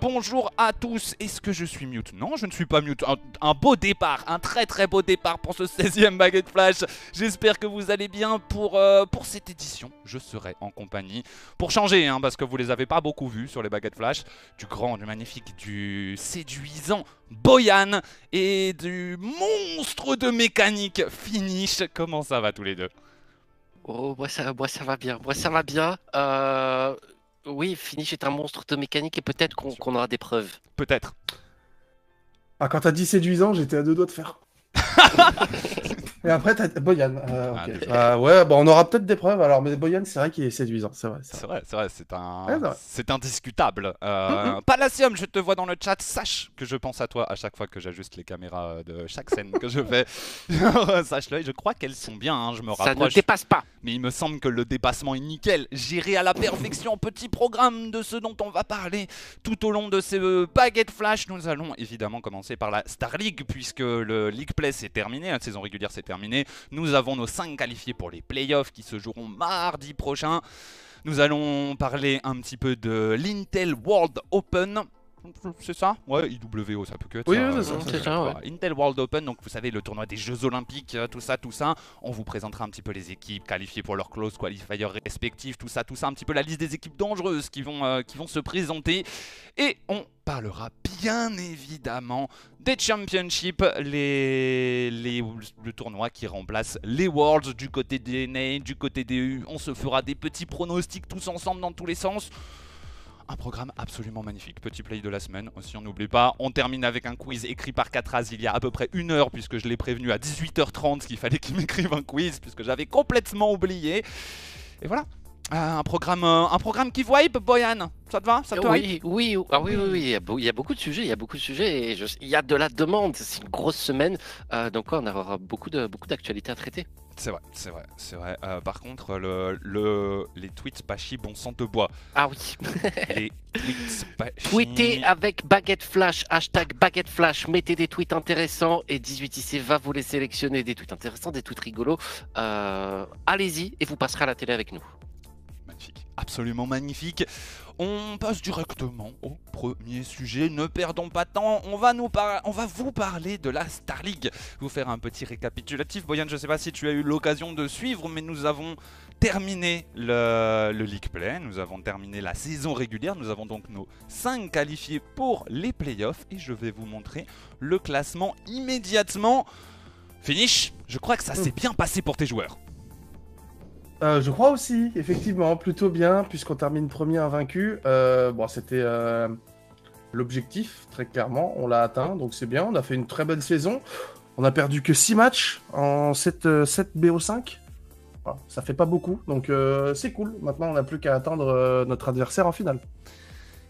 Bonjour à tous, est-ce que je suis mute? Non, je ne suis pas mute. Un, beau départ, un très très beau départ pour ce 16e Baguette Flash. J'espère que vous allez bien pour, euh, pour cette édition. Je serai en compagnie pour changer, hein, parce que vous les avez pas beaucoup vus sur les Baguettes Flash. Du grand, du magnifique, du séduisant Boyan et du monstre de mécanique Finish. Comment ça va tous les deux? Oh, moi ça, moi ça va bien, moi ça va bien. Euh, oui, Finish est un monstre de mécanique et peut-être qu'on aura des preuves. Peut-être. Ah, quand t'as dit séduisant, j'étais à deux doigts de faire. Et après, t'as Boyan. Euh, ah, euh, ouais, bon, on aura peut-être des preuves. Alors, mais Boyan, c'est vrai qu'il est séduisant. C'est vrai. C'est vrai, c'est vrai. C'est un... c'est indiscutable. Euh, Palacium, je te vois dans le chat. Sache que je pense à toi à chaque fois que j'ajuste les caméras de chaque scène que je fais. Sache-le. Je crois qu'elles sont bien. Hein, je me rapproche. Ça ne dépasse pas. Mais il me semble que le dépassement est nickel. J'irai à la perfection. Petit programme de ce dont on va parler tout au long de ces baguettes flash. Nous allons évidemment commencer par la Star League puisque le League Play s'est terminé. La saison régulière s'est terminée nous avons nos 5 qualifiés pour les playoffs qui se joueront mardi prochain. Nous allons parler un petit peu de l'Intel World Open. C'est ça Ouais, IWO, ça peut que être oui, c'est ça. Intel World Open, donc vous savez, le tournoi des Jeux Olympiques, euh, tout ça, tout ça. On vous présentera un petit peu les équipes qualifiées pour leurs close qualifiers respectifs, tout ça, tout ça, un petit peu la liste des équipes dangereuses qui vont, euh, qui vont se présenter. Et on parlera bien évidemment des championships, les, les, le tournoi qui remplace les Worlds du côté des NA, du côté des U. On se fera des petits pronostics tous ensemble dans tous les sens. Un programme absolument magnifique. Petit play de la semaine aussi, on n'oublie pas. On termine avec un quiz écrit par Katraz il y a à peu près une heure, puisque je l'ai prévenu à 18h30 qu'il fallait qu'il m'écrive un quiz, puisque j'avais complètement oublié. Et voilà, un programme, euh, un programme qui vibe, Boyan. Ça te va? Ça te oui, oui, ah oui, oui, oui, il y, a beaucoup de sujets, il y a beaucoup de sujets et il y a de la demande. C'est une grosse semaine, euh, donc on aura beaucoup de beaucoup d'actualités à traiter. C'est vrai, c'est vrai, c'est vrai. par contre, le, le, les tweets Pachi, bon sang de bois. Ah oui. les tweets Pachi. Tweetez avec Baguette Flash, hashtag Baguette Flash, mettez des tweets intéressants et 18IC va vous les sélectionner, des tweets intéressants, des tweets rigolos. Allez-y et vous passerez à la télé avec nous absolument magnifique. On passe directement au premier sujet. Ne perdons pas de temps. On va, vous parler de la Star League. Vous faire un petit récapitulatif. Boyan, je ne sais pas si tu as eu l'occasion de suivre, mais nous avons terminé le, le, League Play. Nous avons terminé la saison régulière. Nous avons donc nos 5 qualifiés pour les playoffs. Et je vais vous montrer le classement immédiatement. Finish, je crois que ça s'est bien passé pour tes joueurs. Euh, je crois aussi, effectivement, plutôt bien, puisqu'on termine premier invaincu. Euh, bon, c'était euh, l'objectif, très clairement, on l'a atteint, donc c'est bien. On a fait une très bonne saison. On a perdu que 6 matchs en 7, 7 BO5. ça fait pas beaucoup, donc c'est cool. Maintenant, on n'a plus qu'à attendre notre adversaire en finale.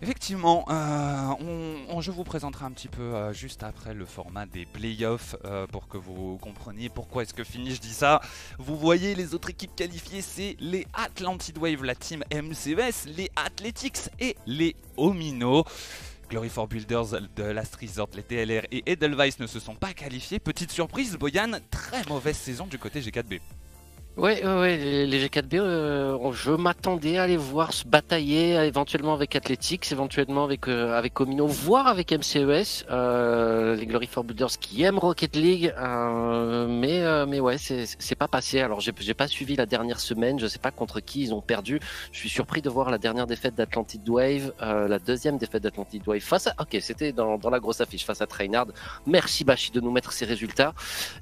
Effectivement, euh, je vous présenterai un petit peu euh, juste après le format des playoffs euh, pour que vous compreniez pourquoi est-ce que Finish dit ça. Vous voyez les autres équipes qualifiées, c'est les Atlantid Wave, la team MCES, les Athletics et les Omino. Glory for Builders de Last Resort, les TLR et Edelweiss ne se sont pas qualifiés. Petite surprise, Boyan, très mauvaise saison du côté G4B. Ouais, ouais, les G4B, euh, je m'attendais à les voir se batailler éventuellement avec Athletics, éventuellement avec euh, avec Comino, voire avec MCES, euh, les Glory for Builders qui aiment Rocket League, mais mais ouais, c'est pas passé. Alors j'ai pas suivi la dernière semaine, je sais pas contre qui ils ont perdu. Je suis surpris de voir la dernière défaite d'Atlantid Wave, la deuxième défaite d'Atlantid Wave face à. Ok, c'était dans, dans la grosse affiche face à Trainard. Merci Bashi de nous mettre ces résultats.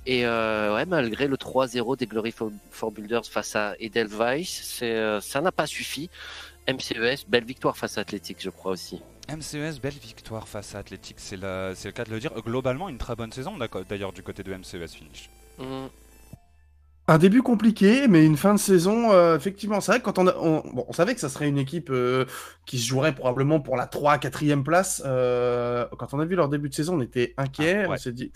Et ouais, malgré le 3-0 des Glory for Builders face à Edelweiss. Euh, ça n'a pas suffi. MCES, belle victoire face à Athletics, je crois aussi. MCES, belle victoire face à Athletics, c'est le, le, cas de le dire. Globalement, une très bonne saison d'ailleurs du côté de MCES finish. Mm. Un début compliqué, mais une fin de saison, euh, effectivement, c'est vrai que quand on, on, savait que ça serait une équipe euh, qui se jouerait probablement pour la 3-4e place. quand on a vu leur début de saison, on était inquiet. Ah, on s'est dit,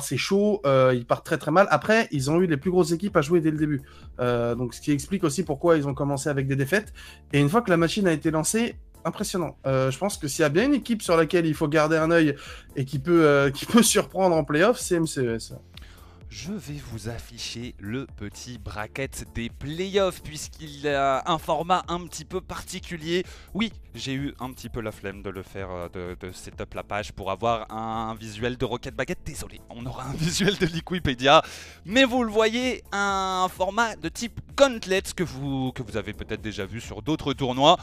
c'est chaud, euh, ils partent très très mal. Après, ils ont eu les plus grosses équipes à jouer dès le début. Euh, donc, ce qui explique aussi pourquoi ils ont commencé avec des défaites. Et une fois que la machine a été lancée, impressionnant. Euh, je pense que s'il y a bien une équipe sur laquelle il faut garder un œil et qui peut, qui peut surprendre en playoff, c'est MCES. Je vais vous afficher le petit bracket des playoffs puisqu'il a un format un petit peu particulier. Oui, j'ai eu un petit peu la flemme de le faire, euh, de, setup la page pour avoir un visuel de Rocket Baguette. Désolé, on aura un visuel de Liquipedia. Mais vous le voyez, un format de type Gauntlet que vous, que vous avez peut-être déjà vu sur d'autres tournois.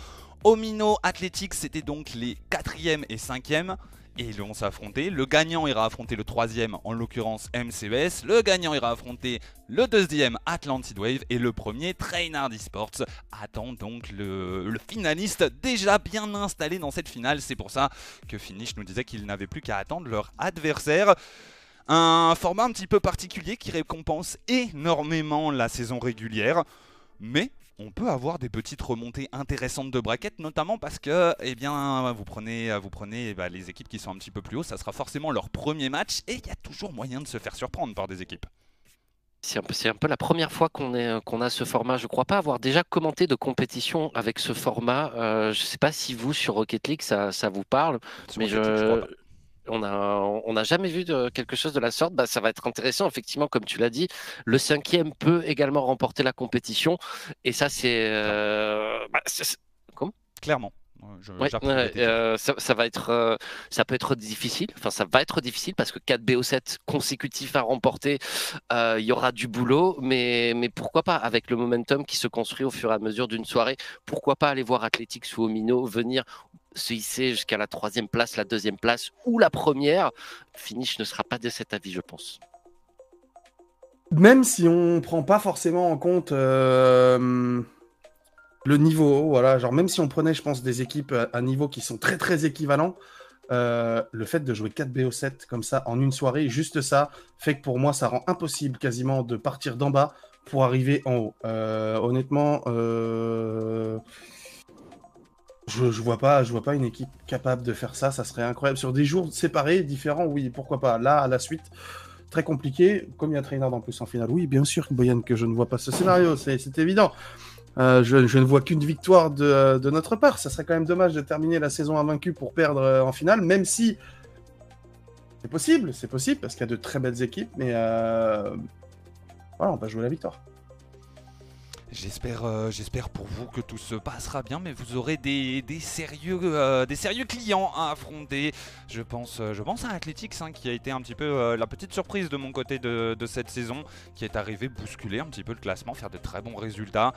Omino Athletics, c'était donc les 4e et 5e et ils vont s'affronter. Le gagnant ira affronter le troisième, en l'occurrence MCES. Le gagnant ira affronter le deuxième, Atlantid Wave. Et le premier, Trainard Esports, attend donc le, finaliste déjà bien installé dans cette finale. C'est pour ça que Finish nous disait qu'ils n'avaient plus qu'à attendre leur adversaire. Un format un petit peu particulier qui récompense énormément la saison régulière. Mais on peut avoir des petites remontées intéressantes de braquettes, notamment parce que, eh bien, vous prenez, vous prenez bah, les équipes qui sont un petit peu plus haut, ça sera forcément leur premier match, et il y a toujours moyen de se faire surprendre par des équipes. C'est un, peu, la première fois qu'on a ce format. Je ne crois pas avoir déjà commenté de compétition avec ce format. Euh, je ne sais pas si vous, sur Rocket League, ça, vous parle. mais je, on n'a jamais vu quelque chose de la sorte. Bah, ça va être intéressant, effectivement, comme tu l'as dit. Le cinquième peut également remporter la compétition. Et ça, c'est. Euh, bah, Clairement. Euh, ça, va être, euh, ça peut être difficile. Enfin, ça va être difficile parce que 4 BO7 consécutifs à remporter, il y aura du boulot. Mais, mais pourquoi pas, avec le momentum qui se construit au fur et à mesure d'une soirée, pourquoi pas aller voir Athletics ou Omino venir se hisser jusqu'à la troisième place, la deuxième place ou la première. Finish ne sera pas de cet avis, je pense. Même si on ne prend pas forcément en compte euh, le niveau, voilà, genre même si on prenait, je pense, des équipes à niveau qui sont très très équivalents, euh, le fait de jouer 4 BO7 comme ça en une soirée, juste ça, fait que pour moi, ça rend impossible quasiment de partir d'en bas pour arriver en haut. Euh, honnêtement, je, je, vois pas, je vois pas une équipe capable de faire ça. Ça serait incroyable. Sur des jours séparés, différents, oui, pourquoi pas. Là, à la suite, très compliqué. Comme il y a Trainard en plus en finale, oui, bien sûr, Boyan, que je ne vois pas ce scénario, c'est évident. Euh, je, ne vois qu'une victoire de, notre part. Ça serait quand même dommage de terminer la saison invaincue pour perdre euh, en finale, même si c'est possible, c'est possible, parce qu'il y a de très belles équipes, mais euh, voilà, on va jouer la victoire. J'espère, euh, j'espère pour vous que tout se passera bien, mais vous aurez des, sérieux, euh, des sérieux clients à affronter. Je pense, euh, je pense à Athletics, hein, qui a été un petit peu la petite surprise de mon côté de, cette saison, qui est arrivé bousculer un petit peu le classement, faire de très bons résultats,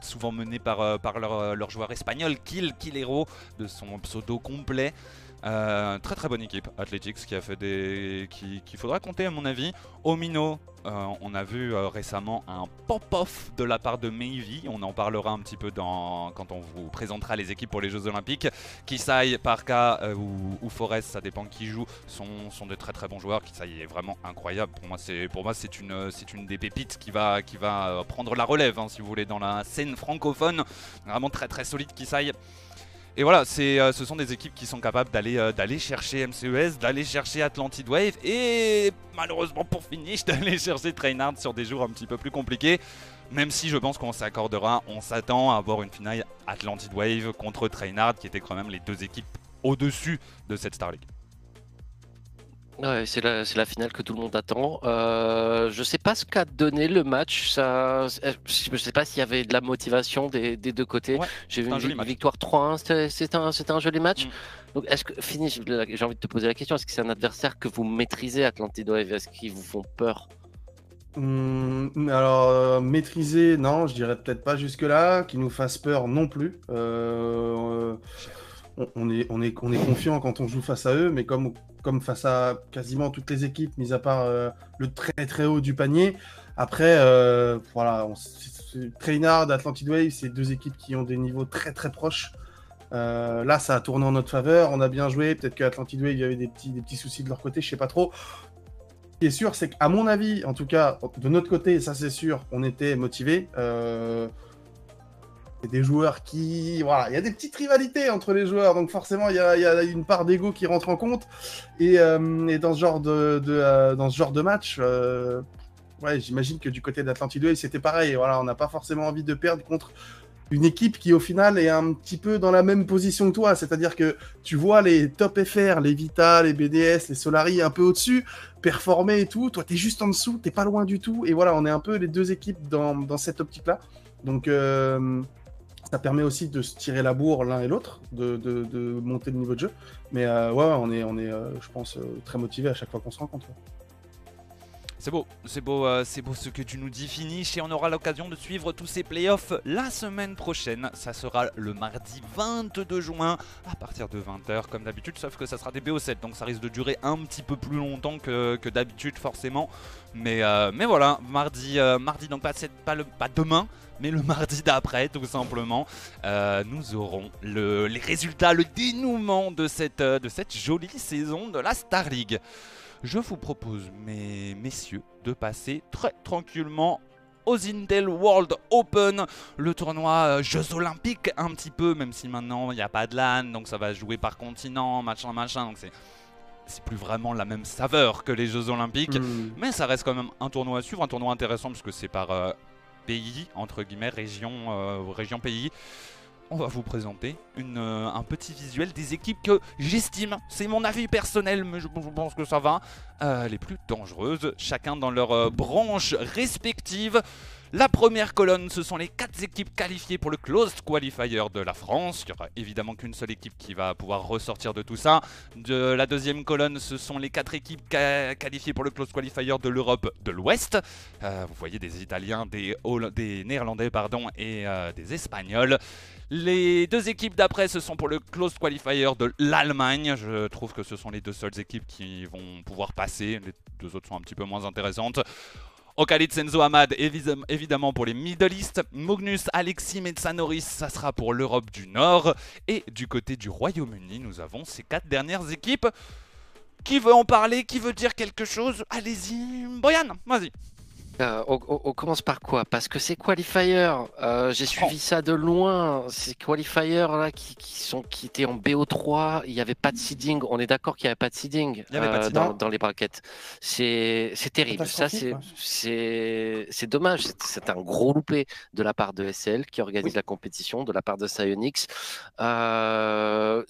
souvent mené par, par leur, leur, joueur espagnol, Kill, Killero, de son pseudo complet. Euh, très très bonne équipe, Athletics, qui a fait des. qu'il faudra compter à mon avis. Omino, euh, on a vu euh, récemment un pop-off de la part de Meivy. On en parlera un petit peu quand on vous présentera les équipes pour les Jeux Olympiques. Kisai, Parka ou, Forest, ça dépend qui joue, sont, sont de très très bons joueurs. Kisai est vraiment incroyable. Pour moi, c'est, une, des pépites qui va, qui va prendre la relève, hein, si vous voulez, dans la scène francophone. Vraiment très très solide, Kisai. Et voilà, euh, ce sont des équipes qui sont capables d'aller euh, chercher MCES, d'aller chercher Atlantid Wave et malheureusement pour finish d'aller chercher Trainard sur des jours un petit peu plus compliqués. Même si je pense qu'on s'accordera, on s'attend à avoir une finale Atlantid Wave contre Trainard qui étaient quand même les deux équipes au-dessus de cette Star League. Ouais, c'est la, la, finale que tout le monde attend. Euh, je sais pas ce qu'a donné le match. Ça, je sais pas s'il y avait de la motivation des, des deux côtés. J'ai vu une, victoire 3-1. C'était un, un, joli match. Mm. Donc, est-ce que, fini, j'ai envie de te poser la question. Est-ce que c'est un adversaire que vous maîtrisez, Atlantido? Est-ce qu'ils vous font peur? Hmm, alors, euh, maîtriser, non, je dirais peut-être pas jusque-là. Qu'ils nous fassent peur non plus. Euh, on, est, on, est, on est confiant quand on joue face à eux, mais comme, face à quasiment toutes les équipes, mis à part euh, le très très haut du panier. Après, euh, voilà, Trainard, Atlantid Wave, c'est deux équipes qui ont des niveaux très très proches. Euh, là, ça a tourné en notre faveur, on a bien joué. Peut-être que Atlantid Wave, il y avait des petits, soucis de leur côté, je sais pas trop. Ce qui est sûr, c'est qu'à mon avis, en tout cas, de notre côté, ça c'est sûr, on était motivés. Des joueurs qui. Voilà, il y a des petites rivalités entre les joueurs, donc forcément, il y a, une part d'ego qui rentre en compte. Et, euh, dans, ce genre de, euh, dans ce genre de match, euh, ouais, j'imagine que du côté d'Atlantide c'était pareil. Voilà, on n'a pas forcément envie de perdre contre une équipe qui au final est un petit peu dans la même position que toi, c'est-à-dire que tu vois les top FR, les Vita, les BDS, les Solari un peu au-dessus, performer et tout, toi t'es juste en dessous, t'es pas loin du tout, et voilà, on est un peu les deux équipes dans, dans cette optique-là. Donc ça permet aussi de se tirer la bourre l'un et l'autre, de, de, de, monter le niveau de jeu. Mais euh, ouais, on est, on est euh, je pense, euh, très motivé à chaque fois qu'on se rencontre. C'est beau, c'est beau, euh, beau ce que tu nous dis, Finish, et on aura l'occasion de suivre tous ces playoffs la semaine prochaine. Ça sera le mardi 22 juin à partir de 20h comme d'habitude, sauf que ça sera des BO7, donc ça risque de durer un petit peu plus longtemps que, d'habitude forcément. Mais, euh, voilà, mardi, euh, mardi donc pas, pas, le, pas demain, mais le mardi d'après, tout simplement, nous aurons le, les résultats, le dénouement de cette jolie saison de la Star League. Je vous propose, mes messieurs, de passer très tranquillement aux Intel World Open, le tournoi euh, Jeux Olympiques un petit peu, même si maintenant il n'y a pas de LAN, donc ça va jouer par continent, machin, machin, donc c'est c'est plus vraiment la même saveur que les Jeux Olympiques, Hmm. mais ça reste quand même un tournoi à suivre, un tournoi intéressant parce que c'est par euh, pays, entre guillemets, région, euh, région pays. On va vous présenter euh, un petit visuel des équipes que j'estime, c'est mon avis personnel, mais je, je pense que ça va, euh, les plus dangereuses, chacun dans leur euh, branche respective. La première colonne, ce sont les quatre équipes qualifiées pour le Closed Qualifier de la France. Il n'y aura évidemment qu'une seule équipe qui va pouvoir ressortir de tout ça. De la deuxième colonne, ce sont les quatre équipes ca- qualifiées pour le Closed Qualifier de l'Europe de l'Ouest. Euh, vous voyez des Italiens, des Néerlandais pardon, et euh, des Espagnols. Les deux équipes d'après, ce sont pour le Closed Qualifier de l'Allemagne. Je trouve que ce sont les deux seules équipes qui vont pouvoir passer. Les deux autres sont un petit peu moins intéressantes. Okalit Senzo Ahmad, évidem- évidemment pour les Middle East. Mognus Alexis Metsanoris, ça sera pour l'Europe du Nord. Et du côté du Royaume-Uni, nous avons ces quatre dernières équipes. Qui veut en parler? Qui veut dire quelque chose? Allez-y, Boyan, vas-y. Euh, on, commence par quoi? Parce que ces qualifiers, euh, j'ai suivi ça de loin. Ces qualifiers là qui, qui sont qui étaient en BO3, il n'y avait pas de seeding. On est d'accord qu'il n'y avait pas de seeding, euh, pas de dans, seeding. dans les brackets. C'est terrible. Ça c'est dommage. C'est- un gros loupé de la part de SL qui organise la compétition, de la part de Psyonix.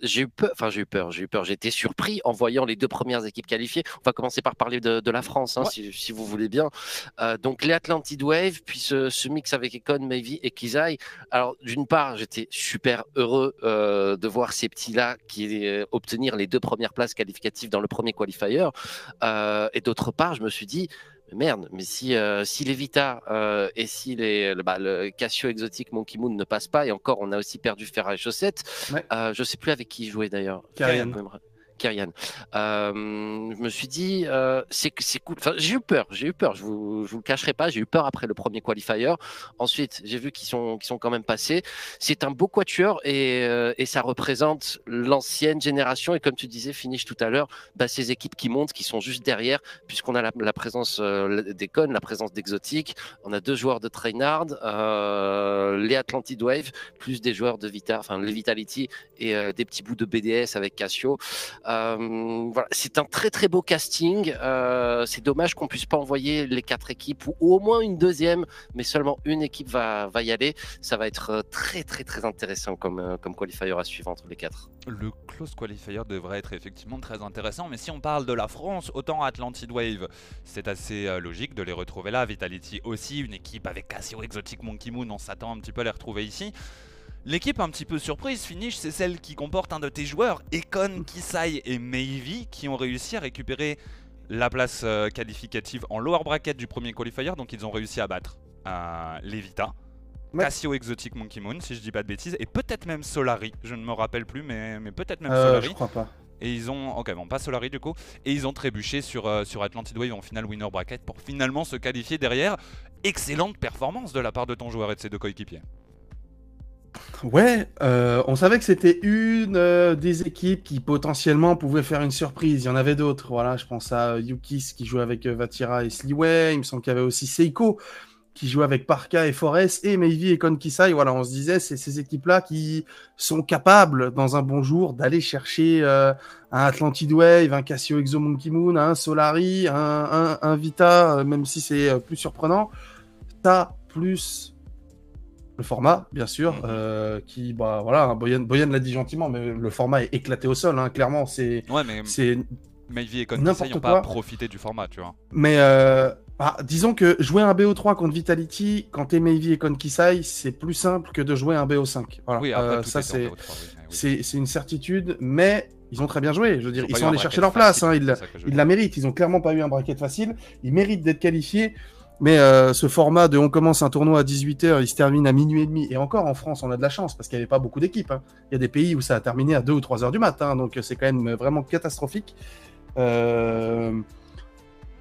J'ai eu peur. Enfin j'ai eu peur. J'ai eu peur. J'ai été surpris en voyant les deux premières équipes qualifiées. On va commencer par parler de, de la France, hein, Ouais. si, si vous voulez bien. Euh, donc les Atlantid Wave, puis ce, ce mix avec Econ, Mavie et Kizai. Alors d'une part, j'étais super heureux euh, de voir ces petits-là qui euh, obtenir les deux premières places qualificatives dans le premier qualifier. Euh, et d'autre part, je me suis dit, merde, mais si, euh, si les Vita euh, et si les, le, bah, le Casio exotique Monkey Moon ne passent pas, et encore, on a aussi perdu Ferrari Chaussette. Ouais. Euh, je sais plus avec qui jouait d'ailleurs. Kyrian. Euh, je me suis dit, euh, c'est cool. J'ai eu peur, j'ai eu peur. Je vous, je vous le cacherai pas, j'ai eu peur après le premier qualifier. Ensuite, j'ai vu qu'ils sont, qu'ils sont quand même passés. C'est un beau quatuor et, euh, et ça représente l'ancienne génération. Et comme tu disais, finish tout à l'heure, bah, ces équipes qui montent, qui sont juste derrière, puisqu'on a la, présence des Con, la présence d'Exotic. On a deux joueurs de Trainard, les Atlantid Wave, plus des joueurs de Vita, enfin les Vitality et des petits bouts de BDS avec Casio. Euh, voilà, c'est un très très beau casting. Euh, c'est dommage qu'on puisse pas envoyer les quatre équipes ou au moins une deuxième, mais seulement une équipe va, va y aller. Ça va être euh, très très très intéressant comme, comme qualifier à suivre entre les quatre. Le close qualifier devrait être effectivement très intéressant, mais si on parle de la France, autant Atlantid Wave, c'est assez logique de les retrouver là. Vitality aussi, une équipe avec Casio Exotic Monkey Moon, on s'attend un petit peu à les retrouver ici. L'équipe un petit peu surprise, Finish, c'est celle qui comporte un de tes joueurs, Econ, Kisai et Meivi, qui ont réussi à récupérer la place euh, qualificative en lower bracket du premier qualifier, donc ils ont réussi à battre euh, les Vita. Ouais. Cassio Exotic Monkey Moon, si je dis pas de bêtises, et peut-être même Solari, je ne me rappelle plus, mais, mais peut-être même Euh, Solari. je crois pas. Et ils ont, ok bon pas Solari du coup, et ils ont trébuché sur, sur Atlantid Wave en finale winner bracket pour finalement se qualifier derrière. Excellente performance de la part de ton joueur et de ses deux coéquipiers. Ouais, euh, on savait que c'était une euh, des équipes qui potentiellement pouvait faire une surprise. Il y en avait d'autres. Voilà, je pense à Yukis qui joue avec euh, Vatira et Sliway. Il me semble qu'il y avait aussi Seiko qui joue avec Parka et Forest et Meivi et Konkisai. Voilà, on se disait c'est ces équipes-là qui sont capables dans un bon jour d'aller chercher euh, un Atlantid Wave, un Casio Exo Monkey Moon, un Solari, un, un, un Vita, euh, même si c'est plus surprenant. Ça plus le format, bien sûr, Mhm. euh, qui, bah voilà, hein, Boyan, Boyan l'a dit gentiment, mais le format est éclaté au sol, hein, clairement, c'est, Ouais, mais c'est, et Konkisei n'ont pas profité du format, tu vois. mais euh, ah, disons que jouer un BO3 contre Vitality, quand t'es et Konkisai, c'est plus simple que de jouer un BO5. Voilà. Oui, après, Euh, ça c'est, oui, oui. c'est, c'est une certitude, mais ils ont très bien joué. Je veux dire, ils sont allés chercher leur place, facile, hein, ils, ils la méritent. Ils ont clairement pas eu un bracket facile. Ils méritent d'être qualifiés. Mais euh, ce format de on commence un tournoi à 18h, il se termine à minuit et demi. Et encore en France, on a de la chance parce qu'il n'y avait pas beaucoup d'équipes. hein. Il y a des pays où ça a terminé à 2 ou 3 heures du matin. Donc euh, c'est quand même vraiment catastrophique. Euh,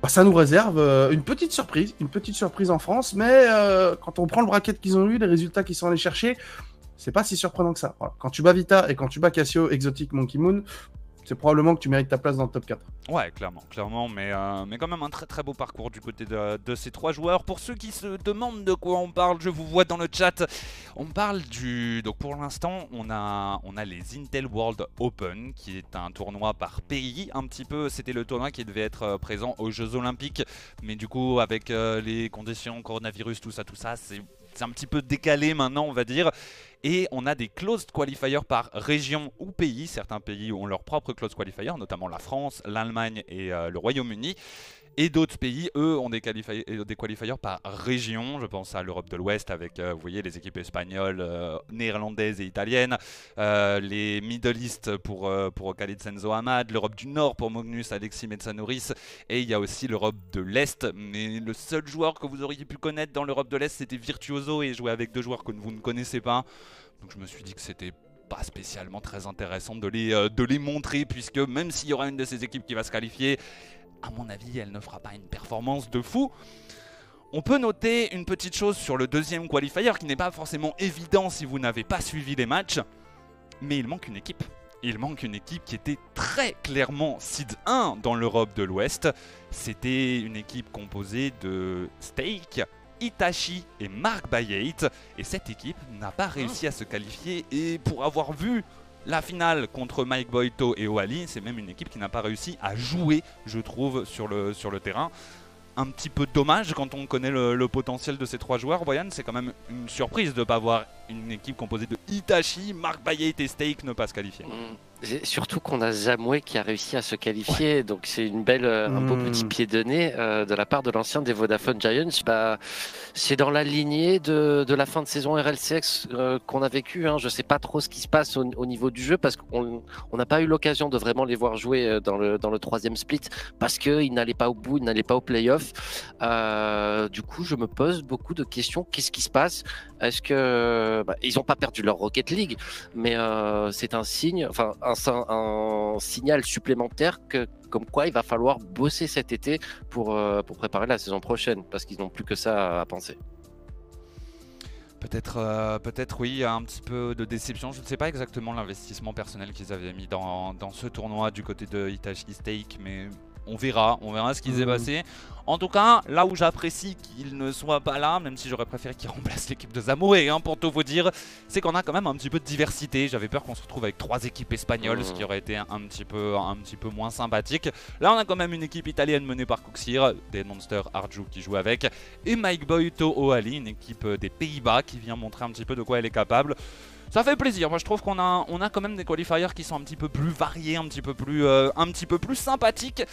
bah, ça nous réserve euh, une petite surprise. Une petite surprise en France. Mais euh, quand on prend le bracket qu'ils ont eu, les résultats qu'ils sont allés chercher, c'est pas si surprenant que ça. Quand tu bats Vita et quand tu bats Cassio, Exotic, Monkey Moon, c'est probablement que tu mérites ta place dans le top 4. Ouais, clairement, clairement, mais, euh, mais quand même un très très beau parcours du côté de, ces trois joueurs. Pour ceux qui se demandent de quoi on parle, je vous vois dans le chat. On parle du. Donc pour l'instant, on a, on a les Intel World Open, qui est un tournoi par pays. Un petit peu, c'était le tournoi qui devait être euh, présent aux Jeux Olympiques, mais du coup, avec euh, les conditions coronavirus, tout ça, tout ça. C'est un petit peu décalé maintenant, on va dire. Et on a des closed qualifiers par région ou pays. Certains pays ont leur propre closed qualifier, notamment la France, l'Allemagne et euh, le Royaume-Uni. Et d'autres pays, eux, ont des, des qualifiers par région. Je pense à l'Europe de l'Ouest avec, euh, vous voyez, les équipes espagnoles, euh, néerlandaises et italiennes. Euh, les Middle East pour, pour Khalid Senzo Hamad. L'Europe du Nord pour Magnus Alexis Metsanoris. Et il y a aussi l'Europe de l'Est. Mais le seul joueur que vous auriez pu connaître dans l'Europe de l'Est, c'était Virtuoso et jouer avec deux joueurs que vous ne connaissez pas. Donc je me suis dit que c'était pas spécialement très intéressant de les, de les montrer, puisque même s'il y aura une de ces équipes qui va se qualifier, à mon avis, elle ne fera pas une performance de fou. On peut noter une petite chose sur le deuxième qualifier qui n'est pas forcément évident si vous n'avez pas suivi les matchs, mais il manque une équipe. Il manque une équipe qui était très clairement seed 1 dans l'Europe de l'Ouest. C'était une équipe composée de Steak, Itachi et Mark Bayate. Et cette équipe n'a pas réussi à se qualifier. Et pour avoir vu la finale contre Mike Boito et Oali, c'est même une équipe qui n'a pas réussi à jouer, je trouve, sur le, terrain. Un petit peu dommage quand on connaît le, le potentiel de ces trois joueurs. Boyan, c'est quand même une surprise de ne pas voir une équipe composée de Itachi, Mark Bayate et Steak ne pas se qualifier. Mm. Surtout qu'on a Zamoué qui a réussi à se qualifier, donc c'est une belle, euh, un beau Mm. petit pied de nez euh, de la part de l'ancien des Vodafone Giants. Bah, c'est dans la lignée de, de la fin de saison RLCX euh, qu'on a vécu. Hein. Je sais pas trop ce qui se passe au, au niveau du jeu parce qu'on on n'a pas eu l'occasion de vraiment les voir jouer dans le, dans le troisième split parce qu'ils n'allaient pas au bout, ils n'allaient pas au playoff. Euh, du coup, je me pose beaucoup de questions. Qu'est-ce qui se passe? Est-ce que bah, ils n'ont pas perdu leur Rocket League, mais euh, c'est un signe, enfin un, un signal supplémentaire que comme quoi il va falloir bosser cet été pour, euh, pour préparer la saison prochaine parce qu'ils n'ont plus que ça à penser. Peut-être, euh, peut-être oui, il y a un petit peu de déception. Je ne sais pas exactement l'investissement personnel qu'ils avaient mis dans, dans ce tournoi du côté de Hitachi Stake, mais on verra, on verra ce qui s'est Mhm. passé. En tout cas, là où j'apprécie qu'il ne soit pas là, même si j'aurais préféré qu'il remplace l'équipe de Zamoré, hein, pour tout vous dire, c'est qu'on a quand même un petit peu de diversité. J'avais peur qu'on se retrouve avec trois équipes espagnoles, Mmh. ce Mhm. qui aurait été un, petit peu, un petit peu moins sympathique. Là, on a quand même une équipe italienne menée par Kuxir, des Monsters Arju qui joue avec, et Mike Boito Oali, une équipe des Pays-Bas qui vient montrer un petit peu de quoi elle est capable. Ça fait plaisir, moi je trouve qu'on a, on a quand même des qualifiers qui sont un petit peu plus variés, un petit peu plus, euh, un petit peu plus sympathiques.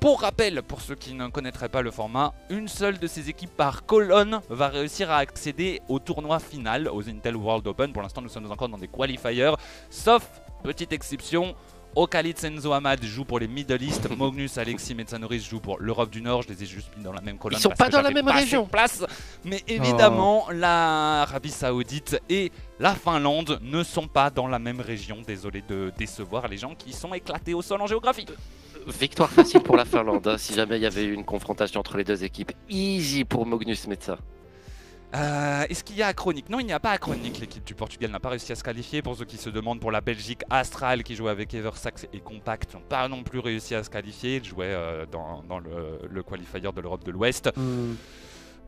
Pour rappel, pour ceux qui ne connaîtraient pas le format, une seule de ces équipes par colonne va réussir à accéder au tournoi final, aux Intel World Open. Pour l'instant, nous sommes encore dans des qualifiers, sauf petite exception. Okalit Senzo Hamad joue pour les Middle East, Mognus Alexis Metsanoris joue pour l'Europe du Nord, je les ai juste mis dans la même colonne. Ils sont parce pas que dans la même pas région. place. Mais évidemment, l'Arabie Saoudite et la Finlande ne sont pas dans la même région. Désolé de décevoir les gens qui sont éclatés au sol en géographie. Victoire facile pour la Finlande hein, si jamais il y avait eu une confrontation entre les deux équipes. Easy pour Mognus Metsa. Euh, Est-ce qu'il y a Acronic Non, il n'y a pas Acronic. L'équipe du Portugal n'a pas réussi à se qualifier. Pour ceux qui se demandent, pour la Belgique, Astral qui jouait avec Eversax et Compact n'ont pas non plus réussi à se qualifier. Ils jouaient euh, dans, dans le, le qualifier de l'Europe de l'Ouest. Hmm.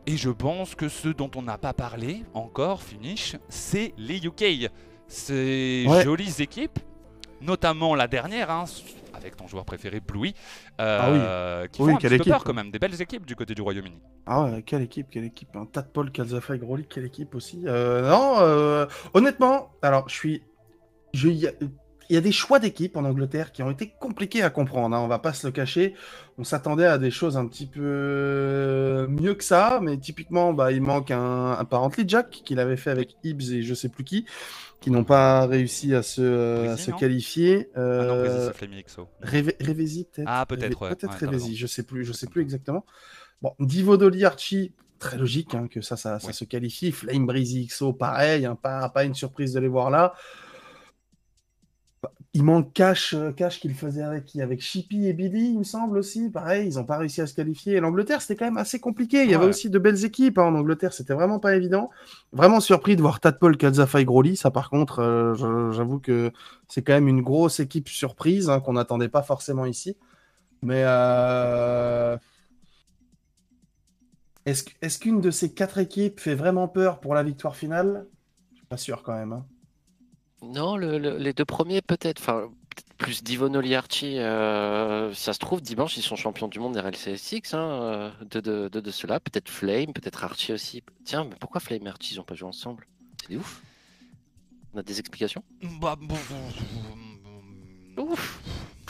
Et je pense que ceux dont on n'a pas parlé encore, finish, c'est les UK. Ces Ouais. jolies équipes, notamment la dernière, hein, avec ton joueur préféré Bluey, Ah euh, qui Oui, un quelle petit peu équipe. peur quand même, des belles équipes du côté du Royaume-Uni. Ah ouais, quelle équipe, quelle équipe. Un tas de Paul, Calzafa et Grolich, quelle équipe aussi. Euh, non, euh, honnêtement, alors je suis. Il y, a- il y a des choix d'équipe en Angleterre qui ont été compliqués à comprendre, hein, on va pas se le cacher. On s'attendait à des choses un petit peu mieux que ça, mais typiquement, bah, il manque un, un Parently Jack qu'il avait fait avec Ibs et je sais plus qui, qui n'ont pas réussi à se, à Brésil, se non qualifier. Ah non, Euh. Révé- Révési peut-être. Ah, peut-être, Révé- ouais. Peut-être Ouais, je sais plus, je sais plus exactement. Bon, Divo Dolly Archie, très logique hein, que ça, ça, se qualifie. Flame Breezy XO, pareil, hein, pas, pas une surprise de les voir là. Il manque Cash, euh, Cash qu'il faisait avec Avec Chippy et Billy, il me semble aussi. Pareil, ils n'ont pas réussi à se qualifier. Et l'Angleterre, c'était quand même assez compliqué. Il y avait Ouais. aussi de belles équipes hein, en Angleterre, c'était vraiment pas évident. Vraiment surpris de voir Tadpole, Kazafa et Groli. Ça, par contre, euh, j'avoue que c'est quand même une grosse équipe surprise hein, qu'on n'attendait pas forcément ici. Mais euh, est-ce qu'une de ces quatre équipes fait vraiment peur pour la victoire finale? Je suis pas sûr quand même. hein. Non, le- le- les deux premiers peut-être. Enfin, peut-être plus Divon Oliarchi. euh, ça se trouve, dimanche, ils sont champions du monde RLCSX. Hein, euh, de, de, de, de ceux-là. Peut-être Flame, peut-être Archie aussi. Tiens, mais pourquoi Flame et Archie, ils n'ont pas joué ensemble? C'est des ouf. On a des explications? Bah, bon, Ouf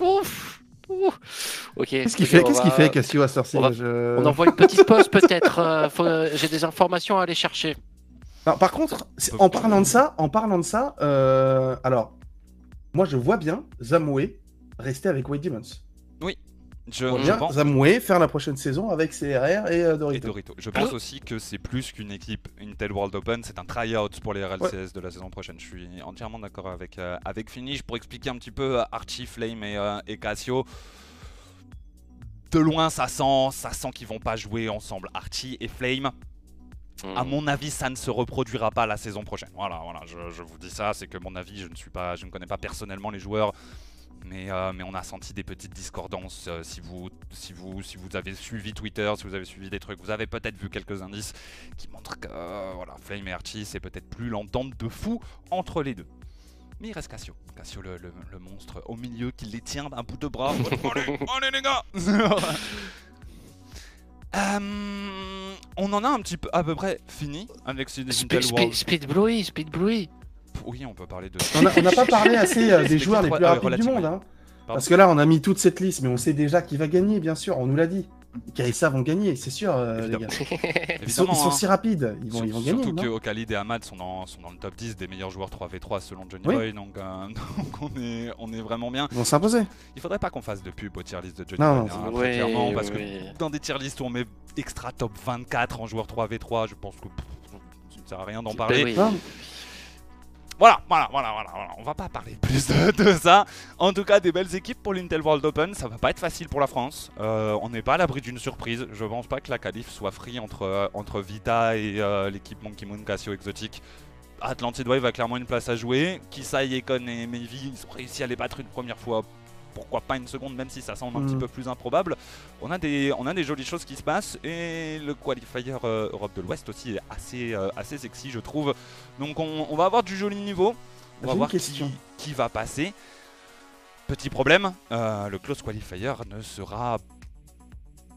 Ouf Ouf Ok. Qu'est-ce qu'il fait on Qu'est-ce qu'il fait, Cassio, à sortir on va- je- On envoie une petite pause peut-être. euh, faut- euh, J'ai des informations à aller chercher. Non, par contre, en parlant de ça, en parlant de ça, euh, alors, moi je vois bien Zamoué rester avec Wade Demons. je, Je vois je bien pense. Zamoué faire la prochaine saison avec CRR et euh, Et Dorito. Dorito. Je pense aussi que c'est plus qu'une équipe Intel World Open, c'est un try-out pour les RLCS de la saison prochaine. Je suis entièrement d'accord avec, euh, avec Finish. Pour expliquer un petit peu Archie, Flame et, euh, et Cassio, de loin ça sent, ça sent qu'ils vont pas jouer ensemble. Archie et Flame, à Hmm. mon avis, ça ne se reproduira pas la saison prochaine. Voilà, voilà, je, je vous dis ça, c'est que mon avis, je ne suis pas, je ne connais pas personnellement les joueurs, mais, euh, mais on a senti des petites discordances. euh, si vous, si vous, si vous avez suivi Twitter, si vous avez suivi des trucs, vous avez peut-être vu quelques indices qui montrent que euh, voilà, Flame et Archie, c'est peut-être plus l'entente de fou entre les deux. Mais il reste Cassio, Cassio le, le- le monstre au milieu qui les tient d'un bout de bras. allez, allez les gars Euh, on en a un petit peu à peu près fini avec ces Speed, World. Bluey, Speed Bluey. Oui, on peut parler de. On n'a pas parlé assez euh, des joueurs les plus euh, rapides du monde. hein. Parce que là, on a mis toute cette liste, mais on sait déjà qui va gagner, bien sûr. On nous l'a dit. Kaisa vont gagner, c'est sûr, euh, les gars. Ils sont, ils sont hein. si rapides. Ils vont, ils vont gagner. Surtout non que Okalid et Ahmad sont dans, sont dans le top 10 des meilleurs joueurs 3v3 selon Johnny Oui. Boy, donc, euh, donc on, est, on est vraiment bien. Ils vont s'imposer. Il faudrait pas qu'on fasse de pub aux tier list de Johnny Non, Boy, non, hein, clairement, parce que dans des tier lists où on met extra top 24 en joueur 3v3, je pense que pff, ça ne sert à rien d'en parler. Voilà, voilà, voilà, voilà. On va pas parler plus de, ça. En tout cas, des belles équipes pour l'Intel World Open. Ça va pas être facile pour la France. Euh, on n'est pas à l'abri d'une surprise. Je pense pas que la qualif soit free entre, euh, entre Vita et euh, l'équipe Monkey Moon Casio Exotique. Atlantid Wave a clairement une place à jouer. Kisai, Econ et Mevi ils ont réussi à les battre une première fois. Pourquoi pas une seconde, même si ça semble un petit peu plus improbable. On a, des, on a des jolies choses qui se passent. Et le qualifier euh, Europe de l'Ouest aussi est assez, euh, assez sexy, je trouve. Donc on, on va avoir du joli niveau. On va voir qui, qui va passer. Petit problème, euh, le close qualifier ne sera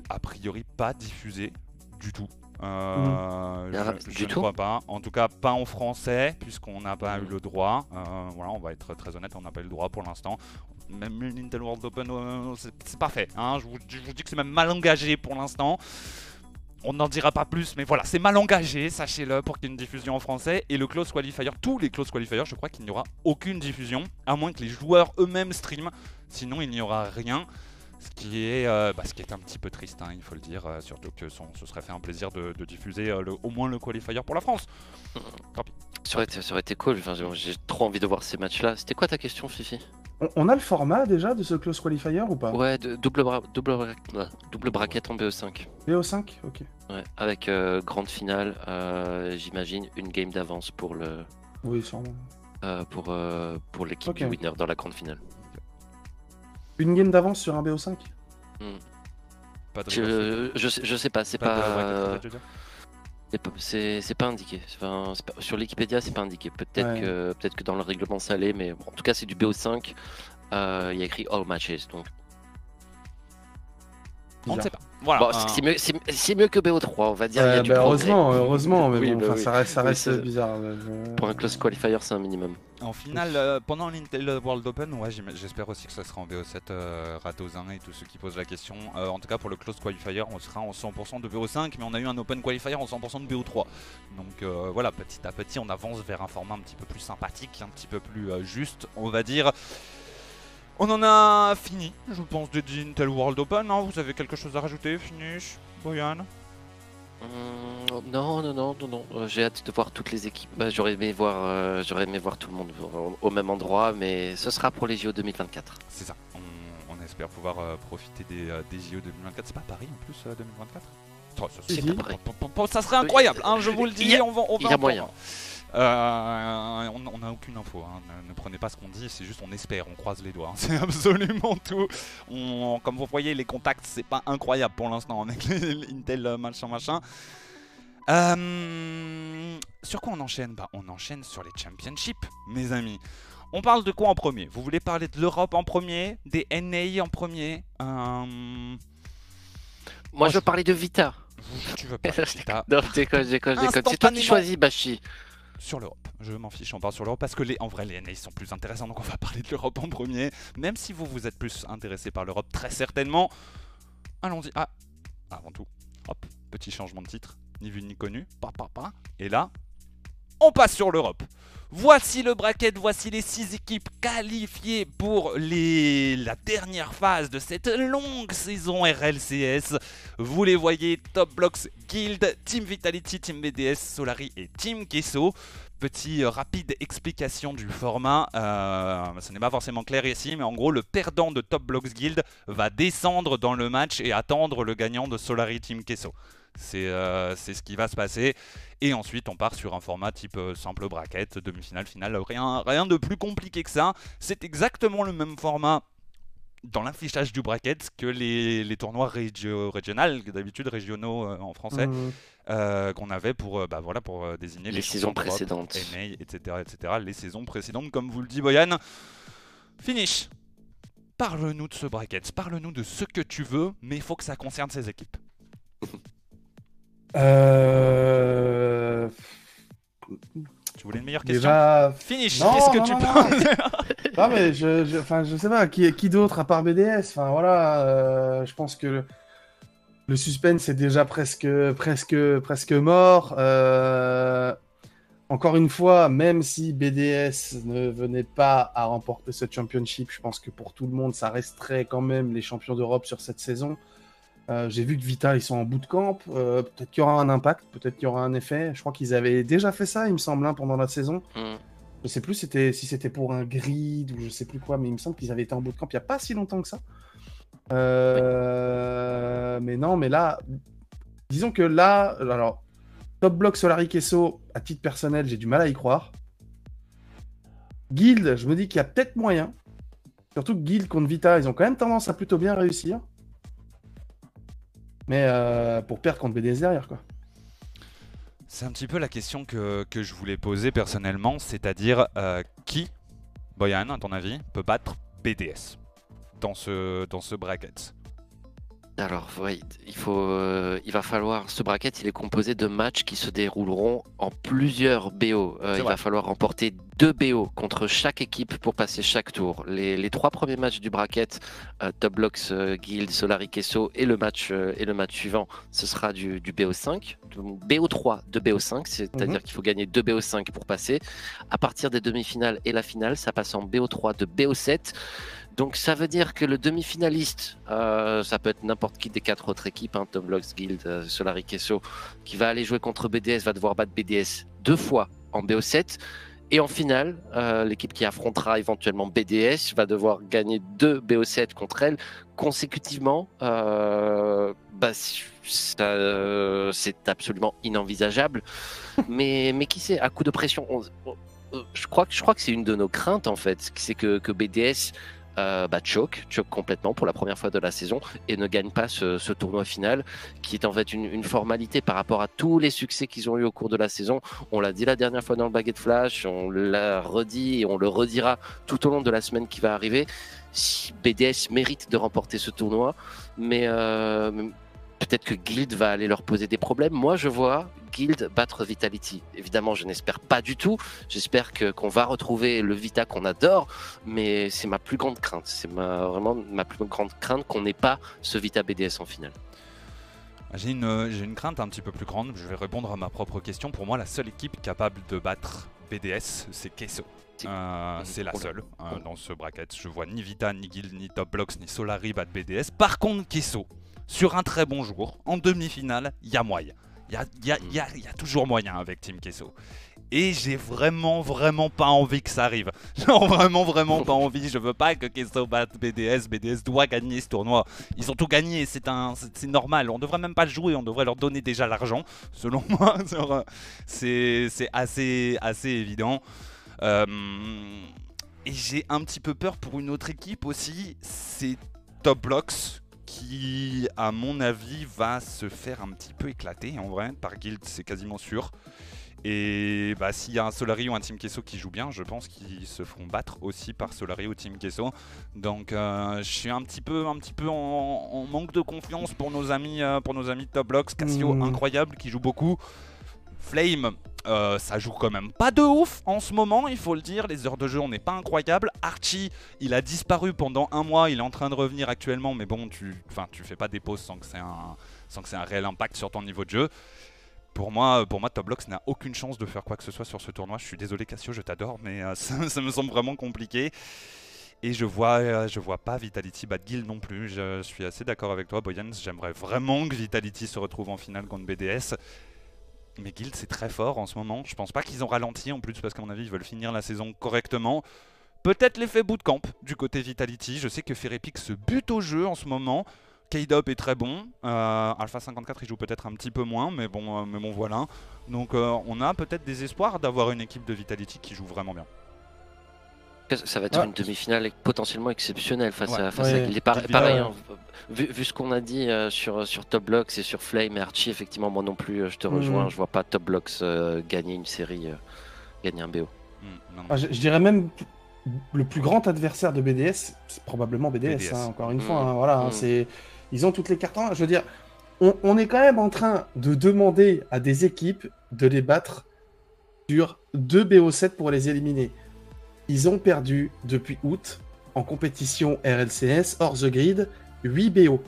a priori pas diffusé du tout. Euh, Ah, je, du je ne tout crois pas. En tout cas, pas en français, puisqu'on n'a pas eu Mhm. le droit. Euh, voilà, on va être très honnête, on n'a pas eu le droit pour l'instant. Même l'Intel World Open, euh, c'est c'est pas fait. hein. Je, vous, dis que c'est même mal engagé pour l'instant. On n'en dira pas plus, mais voilà, c'est mal engagé, sachez-le, pour qu'il y ait une diffusion en français. Et le close qualifier, tous les close qualifiers, je crois qu'il n'y aura aucune diffusion, à moins que les joueurs eux-mêmes streament. Sinon, il n'y aura rien. Ce qui est, euh, bah, est un petit peu triste, hein, il faut le dire. euh, surtout que ce serait fait un plaisir de, diffuser le- au moins le qualifier pour la France. Ça aurait été, ça aurait été cool. J'ai trop envie de voir ces matchs-là. C'était quoi ta question, Fifi? On, on a le format déjà de ce close qualifier ou pas? Ouais, de- double, bra- double, bra- double braquette en BE5. BO5 Ok. Ouais, avec euh, grande finale, euh, j'imagine une game d'avance pour le Oui, sûrement. euh, pour euh, pour l'équipe du winner dans la grande finale. Une game d'avance sur un BO5 Pas de Je, je, sais, je sais pas, c'est Pas de- pas, c'est pas- c'est c'est pas indiqué. Enfin, pas- sur Wikipédia, c'est pas indiqué. Peut-être Ouais. que peut-être que dans le règlement ça l'est, mais bon, en tout cas c'est du BO5 Euh, il y a écrit All Matches, donc On ne sait pas. Voilà. Bon, euh, c'est mieux, c'est- c'est mieux que BO3, on va dire. y a du bah, progrès. heureusement, heureusement, mais Oui, bon, bah oui. ça reste, ça Oui, reste c'est- bizarre. Pour un close qualifier, c'est un minimum. En finale, euh, pendant l'Intel World Open, ouais, j'espère aussi que ça sera en BO7 euh, Ratozin et tous ceux qui posent la question. Euh, en tout cas, pour le Close Qualifier, on sera en 100% de BO5, mais on a eu un Open Qualifier en 100% de BO3. Donc euh, voilà, petit à petit, on avance vers un format un petit peu plus sympathique, un petit peu plus euh, juste, on va dire. On en a fini, je pense, de Intel World Open. hein. Vous avez quelque chose à rajouter, finish, Boyan? Hum, non, non, non, non, non. euh, J'ai hâte de voir toutes les équipes. Bah, j'aurais aimé voir, euh, j'aurais aimé voir tout le monde au, même endroit, mais ce sera pour les JO 2024. C'est ça. On, on espère pouvoir euh, profiter des, euh, des JO 2024. C'est pas Paris en plus, euh, 2024 Oh, ça, ça serait incroyable, hein, je vous le dis. Il y a- on va, on il va y a en moyen. Euh, on n'a aucune info, hein. ne, ne prenez pas ce qu'on dit, c'est juste on espère, on croise les doigts, hein. c'est absolument tout. On- comme vous voyez, les contacts, c'est pas incroyable pour l'instant avec les- Intel euh, machin machin. Euh, sur quoi on enchaîne? Bah on enchaîne sur les championships, mes amis. On parle de quoi en premier? Vous voulez parler de l'Europe en premier? Des NA en premier? Euh, Moi, je je- parlais de Vita. Tu veux pas Vita? Non, je déconne, je déconne, je déconne. C'est toi Instantanément. qui choisis, Bashi. Sur l'Europe. Je m'en fiche, on parle sur l'Europe parce que les, en vrai les NA sont plus intéressants donc on va parler de l'Europe en premier. Même si vous vous êtes plus intéressé par l'Europe, très certainement. Allons-y. Ah, avant tout, hop, petit changement de titre, ni vu ni connu, pa pa pa. Et là, on passe sur l'Europe. Voici le bracket, voici les 6 équipes qualifiées pour la dernière phase de cette longue saison RLCS. Vous les voyez, Top Blocks, Guild, Team Vitality, Team BDS, Solari et Team Kesso. Petit euh, rapide explication du format, euh, ce n'est pas forcément clair ici, mais en gros le perdant de Top Blocks Guild va descendre dans le match et attendre le gagnant de Solari Team Kesso. C'est euh, c'est ce qui va se passer. Et ensuite, on part sur un format type euh, simple bracket, demi-finale, finale. Rien, rien de plus compliqué que ça. C'est exactement le même format dans l'affichage du bracket que les, les tournois régio régionaux, d'habitude régionaux euh, en français, euh, qu'on avait pour, euh, bah, voilà, pour désigner les, Les saisons précédentes. NA, etc., etc. Les saisons précédentes, comme vous le dit Boyan. Finish. Parle-nous de ce bracket, parle-nous de ce que tu veux, mais il faut que ça concerne ces équipes. Euh... Tu voulais une meilleure question Déjà. Finish, qu'est-ce que non, tu non, penses Non, mais je, je, je sais pas, qui, qui d'autre à part BDS Enfin, voilà, euh, je pense que le, le suspense est déjà presque, presque, presque mort. Euh, encore une fois, même si BDS ne venait pas à remporter ce championship, je pense que pour tout le monde, ça resterait quand même les champions d'Europe sur cette saison. Euh, J'ai vu que Vita, ils sont en bootcamp. Euh, peut-être qu'il y aura un impact, peut-être qu'il y aura un effet. Je crois qu'ils avaient déjà fait ça, il me semble, hein, pendant la saison. Hum. Je sais plus c'était, si c'était pour un grid ou je sais plus quoi, mais il me semble qu'ils avaient été en bootcamp il n'y a pas si longtemps que ça. Euh, Mais non, mais là, disons que là, alors, Top Block Solari Kesso, à titre personnel, j'ai du mal à y croire. Guild, je me dis qu'il y a peut-être moyen. Surtout que Guild contre Vita, ils ont quand même tendance à plutôt bien réussir. Mais euh, pour perdre contre BDS derrière, quoi. C'est un petit peu la question que, je voulais poser personnellement, c'est-à-dire euh, qui, Boyan, à ton avis, peut battre BDS dans ce bracket? Alors, oui, il faut, euh, il va falloir. Ce bracket, il est composé de matchs qui se dérouleront en plusieurs BO. Euh, il vrai. va falloir remporter deux BO contre chaque équipe pour passer chaque tour. Les, les trois premiers matchs du bracket, euh, Top Blocks, euh, Guild, Solari Kesso et le match et le match suivant, ce sera du, du BO5, donc BO3 de BO5, c'est-à-dire qu'il faut gagner deux BO5 pour passer. À partir des demi-finales et la finale, ça passe en BO3 de BO7. Donc ça veut dire que le demi-finaliste, euh, ça peut être n'importe qui des quatre autres équipes, hein, Top Blocks, Guild, euh, Solari Kesso, qui va aller jouer contre BDS, va devoir battre BDS deux fois en BO7. Et en finale, euh, l'équipe qui affrontera éventuellement BDS va devoir gagner deux BO7 contre elle consécutivement. Euh, bah, euh, c'est absolument inenvisageable. mais, mais qui sait, à coup de pression, on- on- je crois, que- je crois que c'est une de nos craintes en fait, c'est que, que BDS euh, bah, complètement pour la première fois de la saison et ne gagne pas ce, tournoi final qui est en fait une, formalité par rapport à tous les succès qu'ils ont eu au cours de la saison. On l'a dit la dernière fois dans le Baguette Flash, on l'a redit et on le redira tout au long de la semaine qui va arriver. BDS mérite de remporter ce tournoi, mais euh, peut-être que Guild va aller leur poser des problèmes. Moi, je vois Guild battre Vitality. Évidemment, je n'espère pas du tout. J'espère que qu'on va retrouver le Vita qu'on adore, mais c'est ma plus grande crainte. C'est ma, vraiment ma plus grande crainte qu'on n'ait pas ce Vita BDS en finale. J'ai une, j'ai une crainte un petit peu plus grande. Je vais répondre à ma propre question. Pour moi, la seule équipe capable de battre BDS, c'est Kesso. Euh, c'est la seule euh, dans ce bracket. Je vois ni Vita, ni Guild, ni Top Blocks, ni Solari battre BDS. Par contre, Kesso, sur un très bon jour, en demi-finale, il y a moyen. Il y a, toujours moyen avec Team Kesso. Et j'ai vraiment, vraiment pas envie que ça arrive. Genre vraiment, vraiment pas envie. Je veux pas que Kesso batte BDS. BDS doit gagner ce tournoi. Ils ont tout gagné, c'est normal. On devrait même pas le jouer, on devrait leur donner déjà l'argent. Selon moi, c'est assez, assez évident. Euh, et j'ai un petit peu peur pour une autre équipe aussi. C'est Top Blocks qui, à mon avis, va se faire un petit peu éclater en vrai. Par guild, c'est quasiment sûr. Et bah, s'il y a un Solari ou un Team Kesso qui joue bien, je pense qu'ils se feront battre aussi par Solari ou Team Kesso. Donc euh, je suis un petit peu, un petit peu en, manque de confiance pour nos amis, euh, pour nos amis Top Blocks. Cassio, hmm. incroyable, qui joue beaucoup. Flame, euh, ça joue quand même pas de ouf en ce moment, il faut le dire. Les heures de jeu, on n'est pas incroyable. Archie, il a disparu pendant un mois. Il est en train de revenir actuellement, mais bon, tu, tu fais pas des pauses sans que c'est un, réel impact sur ton niveau de jeu. Pour moi, pour moi, Topblox n'a aucune chance de faire quoi que ce soit sur ce tournoi. Je suis désolé, Cassio, je t'adore, mais euh, ça, me semble vraiment compliqué. Et je vois, euh, je vois pas Vitality Bad Guild non plus. Je, suis assez d'accord avec toi, Boyans. J'aimerais vraiment que Vitality se retrouve en finale contre BDS. Mais Guild c'est très fort en ce moment. Je pense pas qu'ils ont ralenti en plus parce qu'à mon avis ils veulent finir la saison correctement. Peut-être l'effet bootcamp du côté Vitality. Je sais que Ferrepic se bute au jeu en ce moment. K-Dop est très bon. Euh, Alpha 54 il joue peut-être un petit peu moins, mais bon, euh, mais bon voilà. Donc euh, on a peut-être des espoirs d'avoir une équipe de Vitality qui joue vraiment bien. Ça va être une demi-finale potentiellement exceptionnelle face à, face Pareil, hein, vu, ce qu'on a dit euh, sur, sur Top Blocks et sur Flame et Archie, effectivement, moi non plus, euh, je te rejoins. Mm. Je vois pas Top Blocks euh, gagner une série, gagner un BO. Mm, ah, je, dirais même le plus grand adversaire de BDS, c'est probablement BDS, hein, encore une mm. fois. Hein, voilà, c'est ils ont toutes les cartes en Je veux dire, on, on est quand même en train de demander à des équipes de les battre sur deux BO7 pour les éliminer. Ils ont perdu depuis août en compétition RLCS hors the grid 8 BO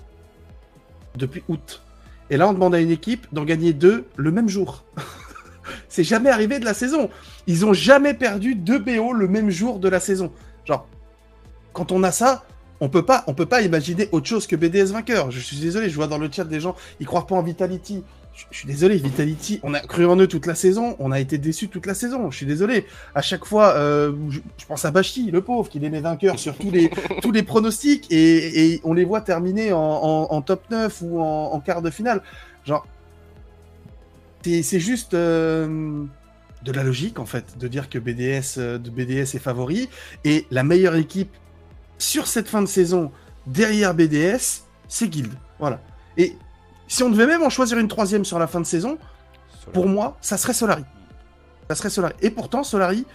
depuis août. Et là, on demande à une équipe d'en gagner deux le même jour. c'est jamais arrivé de la saison. Ils ont jamais perdu deux BO le même jour de la saison. Genre, quand on a ça, on peut pas, on peut pas imaginer autre chose que BDS vainqueur. Je suis désolé, je vois dans le chat des gens, ils croient pas en Vitality je, suis désolé, Vitality, on a cru en eux toute la saison, on a été déçus toute la saison. Je suis désolé. À chaque fois, euh, je, pense à Bashi, le pauvre, qui est les vainqueurs sur tous les, tous les pronostics et, on les voit terminer en, top 9 ou en, quart de finale. Genre, c'est juste euh, de la logique en fait, de dire que BDS, euh, de BDS est favori et la meilleure équipe sur cette fin de saison derrière BDS, c'est Guild. Voilà. Et si on devait même en choisir une troisième sur la fin de saison, pour moi, ça serait Solari. Ça serait Solari. Et pourtant, Solari,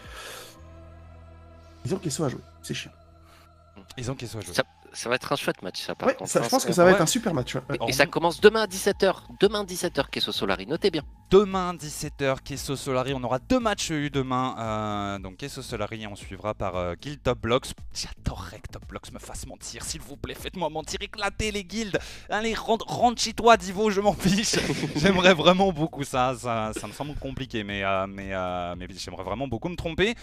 ils ont qu'ils soit à jouer. C'est chiant. Ils ont qu'ils soit à jouer ça va être un chouette match, ça, par contre. je pense que ça va être un super match. Et, ça commence demain à 17h. Demain 17h, Kesso Solari. Notez bien. Demain 17h, Kesso Solari. On aura deux matchs eu demain. Euh, donc Kesso Solari, on suivra par euh, Guild Top Blocks. J'adorerais que Top Blocks me fasse mentir. S'il vous plaît, faites-moi mentir. Éclatez les guilds. Allez, rentre, chez toi, Divo, je m'en fiche. j'aimerais vraiment beaucoup ça. ça. Ça me semble compliqué, mais, euh, mais, mais j'aimerais vraiment beaucoup me tromper.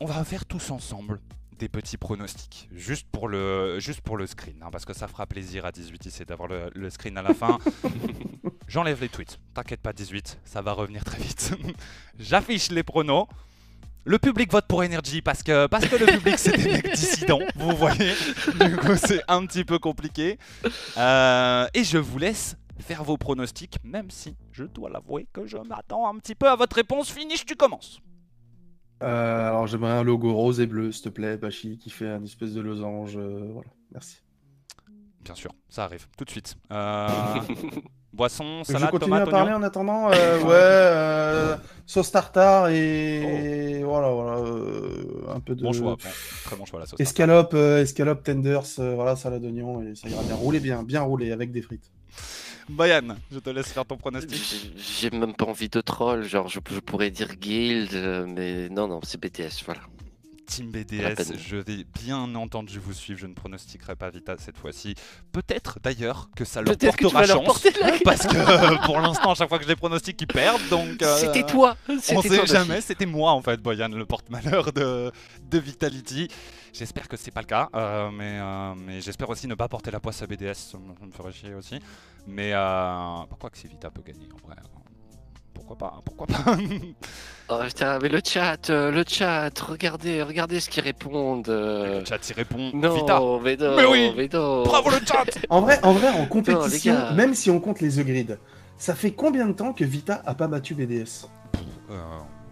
On va faire tous ensemble des petits pronostics, juste pour le, juste pour le screen, hein, parce que ça fera plaisir à 18 ici d'avoir le, screen à la fin. J'enlève les tweets, t'inquiète pas 18, ça va revenir très vite. J'affiche les pronos. Le public vote pour Energy parce que, parce que le public c'est des mecs dissidents, vous voyez. Du coup c'est un petit peu compliqué. Euh, et je vous laisse faire vos pronostics, même si je dois l'avouer que je m'attends un petit peu à votre réponse. Finish, tu commences. Euh, alors j'aimerais un logo rose et bleu, s'il te plaît, Bachi, qui fait un espèce de losange. euh, voilà, merci. Bien sûr, ça arrive tout de suite. Euh, boisson, je salade, continue tomate, à parler oignon. en attendant euh, Ouais, euh, sauce tartare et voilà, voilà, euh, un peu de... Bon choix, bon, très bon choix la sauce. Escalope, euh, escalope tenders, euh, voilà, salade d'oignon, et ça ira bien. Roulez bien, bien roulé avec des frites. Bayan, je te laisse faire ton pronostic. J'ai même pas envie de troll, genre je, je pourrais dire Guild, euh, mais non, non, c'est BTS, voilà. Team BDS, je vais bien entendu vous suivre, je ne pronostiquerai pas Vita cette fois-ci. Peut-être d'ailleurs que ça leur que portera leur chance. Parce que euh, pour l'instant, à chaque fois que je les pronostique, ils perdent. Donc, euh, C'était toi On sait toi, jamais, c'était moi en fait, Boyan, le porte-malheur de, de Vitality. J'espère que c'est pas le cas, euh, mais, euh, mais j'espère aussi ne pas porter la poisse à BDS, ça me, ça me ferait chier aussi. Mais euh, pourquoi que c'est Vita peut gagner en vrai Pourquoi pas Pourquoi pas Oh putain, mais le chat, euh, le chat, regardez, regardez ce qu'ils répondent. euh. Le chat y répond Non, Vita. mais non, Mais oui. mais non. Bravo le chat En vrai, en vrai, en compétition, même si on compte les The Grid, ça fait combien de temps que Vita a pas battu BDS Euh,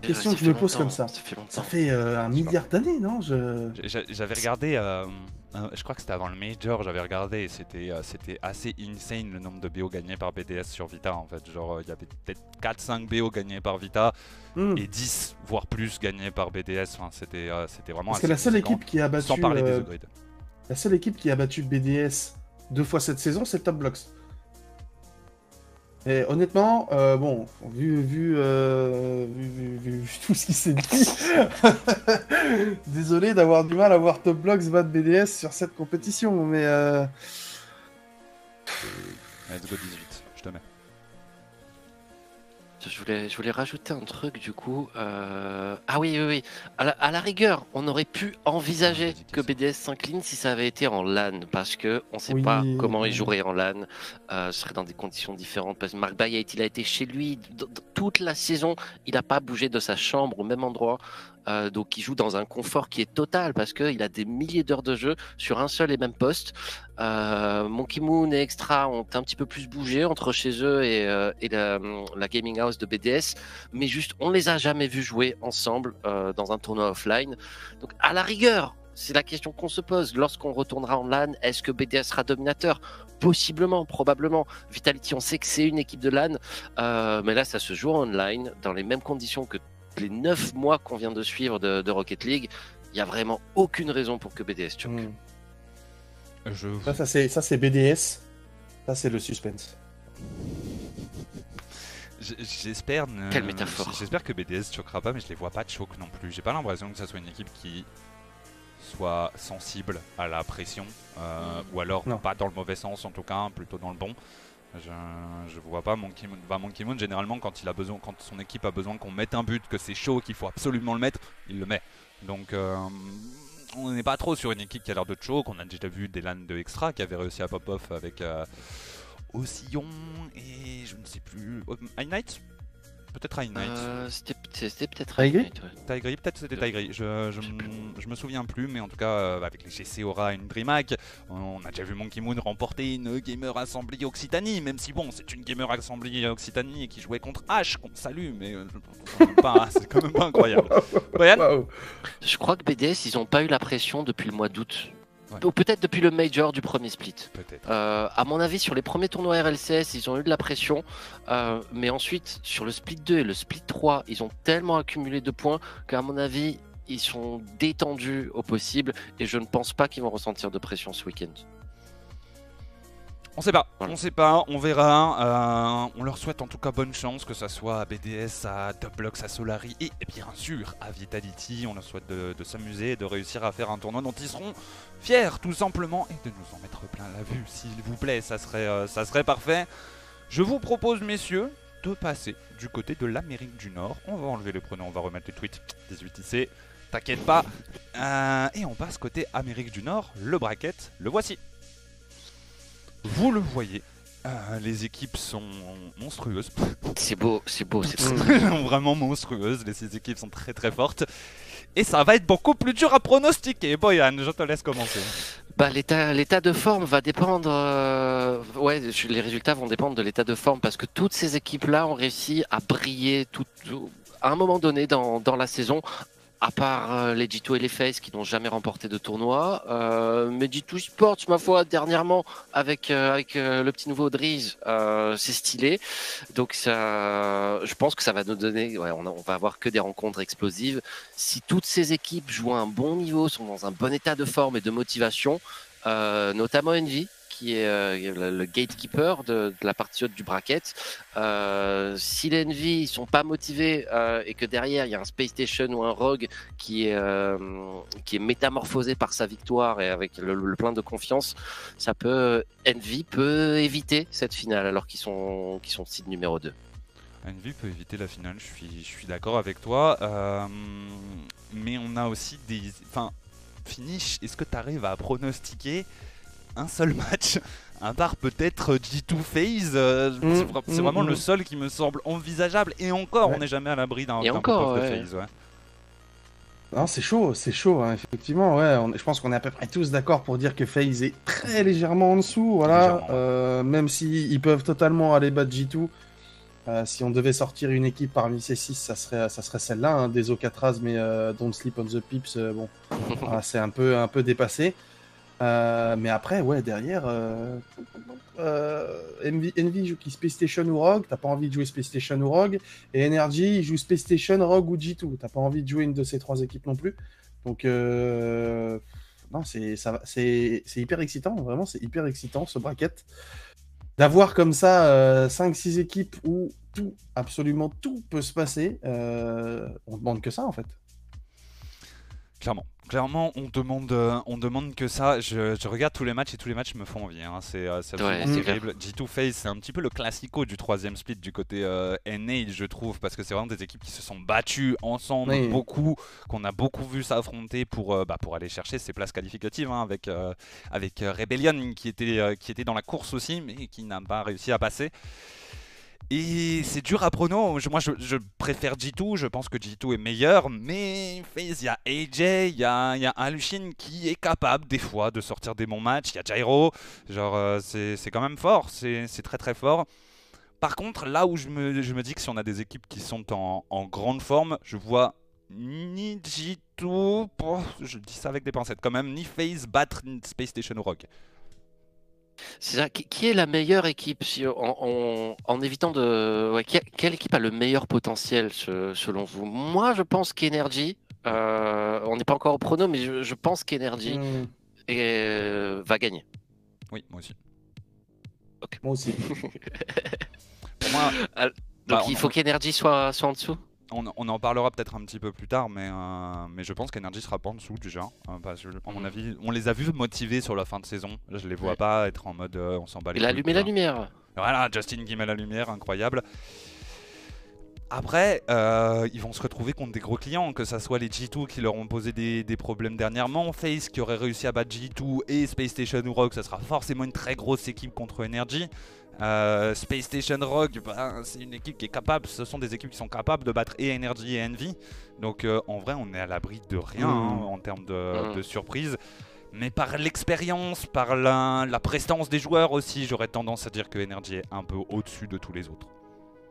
question que je me pose comme ça. Ça fait longtemps. Ça fait euh, un milliard d'années, non je... J'avais regardé, euh, je crois que c'était avant le Major, j'avais regardé et c'était euh, c'était assez insane le nombre de BO gagnés par BDS sur Vita en fait. Genre il y avait peut-être 4-5 BO gagnés par Vita Hmm. et 10 voire plus gagnés par BDS. Enfin, c'était c'était vraiment Parce que assez la seule équipe qui a battu Sans parler des la seule équipe qui a battu BDS deux fois cette saison, c'est Top Blocks. Et honnêtement, euh, bon, vu, vu, euh, vu, tout ce qui s'est dit, désolé d'avoir du mal à voir Top Blocks battre BDS sur cette compétition, mais euh, Let's go 18, je te mets. Je voulais, je voulais rajouter un truc du coup. euh, Ah oui, oui, oui. À la, à la rigueur, on aurait pu envisager Ah, que BDS s'incline si ça avait été en LAN, parce que on sait Oui. pas comment il jouerait en LAN. Euh, ce serait dans des conditions différentes. Parce que Mark Bayet, il a été chez lui toute la saison. Il n'a pas bougé de sa chambre au même endroit. Euh, donc il joue dans un confort qui est total parce qu'il a des milliers d'heures de jeu sur un seul et même poste. Euh, Monkey Moon et Extra ont un petit peu plus bougé entre chez eux et, euh, la, gaming house de BDS, mais juste on les a jamais vus jouer ensemble dans un tournoi offline. Donc à la rigueur, c'est la question qu'on se pose lorsqu'on retournera en LAN. Est-ce que BDS sera dominateur? Possiblement, probablement. Vitality, on sait que c'est une équipe de LAN, mais là ça se joue en online dans les mêmes conditions que les 9 mois qu'on vient de suivre de, de Rocket League. Il n'y a vraiment aucune raison pour que BDS choque. hmm. Je... ça, ça c'est ça c'est BDS, ça c'est le suspense. J'espère ne- Quelle métaphore. J'espère que BDS choquera pas, mais je les vois pas choke non plus. J'ai pas l'impression que ça soit une équipe qui soit sensible à la pression, euh, ou alors Non. pas dans le mauvais sens en tout cas, plutôt dans le bon. Je, je vois pas Monkey Moon. Bah, Monkey Moon, généralement, quand il a besoin, quand son équipe a besoin qu'on mette un but, que c'est chaud, qu'il faut absolument le mettre, il le met. Donc, euh, on n'est pas trop sur une équipe qui a l'air de choke. On a déjà vu des LAN de extra qui avaient réussi à pop off avec euh, Osillon et je ne sais plus. High Knight Peut-être High Knight. Euh, C'était c'était peut-être Tiger Ignite, ouais. Tigry, peut-être c'était Tigry, je, je, je me souviens plus, mais en tout cas, euh, avec les GC Aura et une DreamHack, on a déjà vu Monkey Moon remporter une Gamer Assembly Occitanie, même si bon, c'est une Gamer Assembly Occitanie qui jouait contre H, qu'on salue, mais euh, c'est quand même pas- c'est quand même pas incroyable. Brian. Je crois que BDS, ils n'ont pas eu la pression depuis le mois d'août. Ouais. Ou peut-être depuis le Major du premier split. Peut-être. Euh, à mon avis, sur les premiers tournois RLCS, ils ont eu de la pression. euh, mais ensuite, sur le split 2 et le split 3, ils ont tellement accumulé de points qu'à mon avis, ils sont détendus au possible. Et je ne pense pas qu'ils vont ressentir de pression ce week-end. On sait pas, on sait pas, on verra. Euh, on leur souhaite en tout cas bonne chance, que ça soit à BDS, à Dublox, à Solari et bien sûr à Vitality. On leur souhaite de, de s'amuser, de réussir à faire un tournoi dont ils seront fiers tout simplement et de nous en mettre plein la vue, s'il vous plaît, ça serait, euh, ça serait parfait. Je vous propose, messieurs, de passer du côté de l'Amérique du Nord. On va enlever les pronoms, on va remettre les tweets 18 IC, t'inquiète pas. Euh, et on passe côté Amérique du Nord, le bracket, le voici. Vous le voyez, euh, les équipes sont monstrueuses. C'est beau, c'est beau, c'est vraiment monstrueuses. Les six équipes sont très très fortes. Et ça va être beaucoup plus dur à pronostiquer. Boyan, je te laisse commencer. Bah, l'état, de forme va dépendre. euh, ouais, les résultats vont dépendre de l'état de forme parce que toutes ces équipes-là ont réussi à briller tout, tout- à un moment donné dans, dans la saison. À part euh, les G2 et les Face qui n'ont jamais remporté de tournoi. Euh, mais G2 Sports, ma foi, dernièrement, avec, euh, avec le petit nouveau Driz, c'est stylé. Donc ça, je pense que ça va nous donner, on, on, va avoir que des rencontres explosives. Si toutes ces équipes jouent à un bon niveau, sont dans un bon état de forme et de motivation, notamment Envy, qui est euh, le, gatekeeper de, la partie haute du bracket. Euh, si les Envy sont pas motivés euh, et que derrière il y a un Space Station ou un Rogue qui est, qui est métamorphosé par sa victoire et avec le, plein de confiance, ça peut Envy peut éviter cette finale alors qu'ils sont, qu'ils sont seed numéro 2. Envy peut éviter la finale, je suis, je suis d'accord avec toi. mais on a aussi des. Enfin, finish, est-ce que tu arrives à pronostiquer un seul match, à part peut-être G2 Phase. Euh, mm, c'est mm, vraiment le mm. seul qui me semble envisageable. Et encore, on n'est jamais à l'abri d'un encore, de Phase. Non, c'est chaud, c'est chaud, hein, effectivement. Ouais, je pense qu'on est à peu près tous d'accord pour dire que FaZe est très légèrement en dessous. Voilà, euh, même s'ils peuvent totalement aller battre G2. Euh, si on devait sortir une équipe parmi ces six, ça serait, ça serait celle-là, hein, des Ocatras, mais Don't Sleep on the Pips, bon, c'est un peu, un peu dépassé. Euh, mais après, ouais, derrière, euh, euh, Envy, joue qui Space Station ou Rogue, t'as pas envie de jouer Space Station ou Rogue, et Energy joue Space Station, Rogue ou G2, t'as pas envie de jouer une de ces trois équipes non plus. Donc, non, c'est, hyper excitant, vraiment, c'est hyper excitant ce bracket. D'avoir comme ça 5-6 équipes où tout, absolument tout peut se passer, on demande que ça en fait. Clairement. Clairement, on demande, euh, on demande que ça. Je, regarde tous les matchs et tous les matchs me font envie. Hein. C'est euh, terrible. G2 Face, c'est un petit peu le classico du troisième split du côté euh, NA, je trouve, parce que c'est vraiment des équipes qui se sont battues ensemble beaucoup, qu'on a beaucoup vu s'affronter pour, bah, pour aller chercher ces places qualificatives hein, avec, avec Rebellion qui était, qui était dans la course aussi, mais qui n'a pas réussi à passer. Et c'est dur à prono. Moi, je, préfère G2. Je pense que G2 est meilleur. Mais il y a AJ, il y a, y a Alushin qui est capable des fois de sortir des bons matchs. Il y a Gyro. Genre, euh, c'est quand même fort. C'est très très fort. Par contre, là où je me, je me, dis que si on a des équipes qui sont en, grande forme, je vois ni G2, je dis ça avec des pincettes quand même, ni FaZe battre Space Station ou Rock. C'est ça. Qui, est la meilleure équipe en, évitant de. quelle équipe a le meilleur potentiel selon vous? Moi, je pense qu'Energy. Euh, on n'est pas encore au prono, mais je, pense qu'Energy hmm. euh, va gagner. Oui, moi aussi. Moi aussi. moi, donc bah, il faut qu'Energy soit, soit en dessous? On, en parlera peut-être un petit peu plus tard, mais, euh, mais je pense qu'Energy sera pas en dessous déjà. Hein, parce mon mm. avis, on les a vus motivés sur la fin de saison. Là, je les vois pas être en mode euh, on s'en bat Il a allumé la lumière. Voilà, Justin qui met la lumière, incroyable. Après, euh, ils vont se retrouver contre des gros clients, que ce soit les G2 qui leur ont posé des, problèmes dernièrement, Face qui aurait réussi à battre G2 et Space Station ou Rogue, ça sera forcément une très grosse équipe contre Energy. Euh, Space Station Rogue, bah, c'est une équipe qui est capable, ce sont des équipes qui sont capables de battre et Energy et Envy. Donc euh, en vrai, on est à l'abri de rien mmh. hein, en termes de, mmh. surprise. Mais par l'expérience, par la, prestance des joueurs aussi, j'aurais tendance à dire que Energy est un peu au-dessus de tous les autres.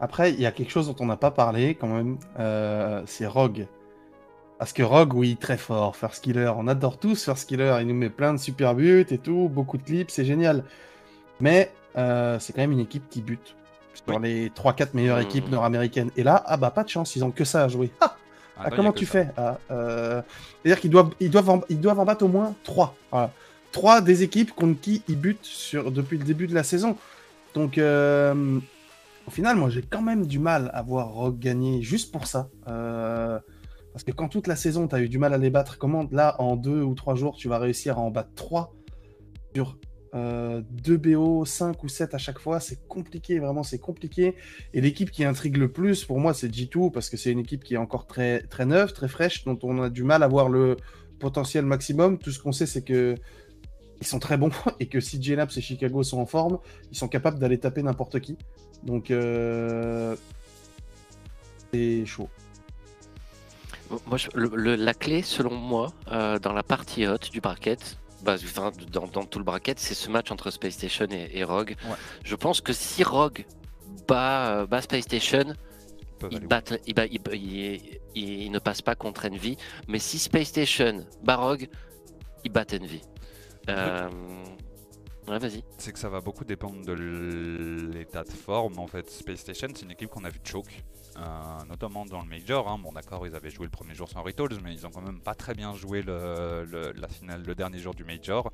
Après, il y a quelque chose dont on n'a pas parlé quand même, euh, c'est Rogue. Parce que Rogue, oui, très fort, First Killer. On adore tous First Killer, il nous met plein de super buts et tout, beaucoup de clips, c'est génial. Mais euh, c'est quand même une équipe qui bute sur les 3-4 meilleures hmm. équipes nord-américaines. Et là, ah bah pas de chance, ils ont que ça à jouer. Ah, ah, ah comment tu fais ah, euh, C'est-à-dire qu'ils doivent, ils doivent, en, ils doivent en battre au moins 3. Voilà. 3 des équipes contre qui ils butent sur, depuis le début de la saison. Donc, euh, au final, moi j'ai quand même du mal à voir Rock gagner juste pour ça. parce que quand toute la saison, tu as eu du mal à les battre, comment là, en 2 ou 3 jours, tu vas réussir à en battre 3 sur 2 euh, BO, 5 ou 7 à chaque fois, c'est compliqué, vraiment c'est compliqué. Et l'équipe qui intrigue le plus pour moi c'est G2 parce que c'est une équipe qui est encore très, très neuve, très fraîche, dont on a du mal à voir le potentiel maximum. Tout ce qu'on sait c'est que ils sont très bons et que si JNAPS et Chicago sont en forme, ils sont capables d'aller taper n'importe qui. Donc euh, c'est chaud. Moi, la clé, selon moi, euh, dans la partie haute du bracket, bah, dans, tout le bracket, c'est ce match entre Space Station et, Rogue. Je pense que si Rogue bat, Space Station, ils, battent, ils, ne passent pas contre Envy. Mais si Space Station, Barog, ils battent Envy. Euh... Ouais, vas-y. C'est que ça va beaucoup dépendre de l'état de forme. En fait, Space Station, c'est une équipe qu'on a vu choke, euh, notamment dans le Major. Hein. Bon, d'accord, ils avaient joué le premier jour sans Rituals, mais ils ont quand même pas très bien joué le, la finale, le dernier jour du Major.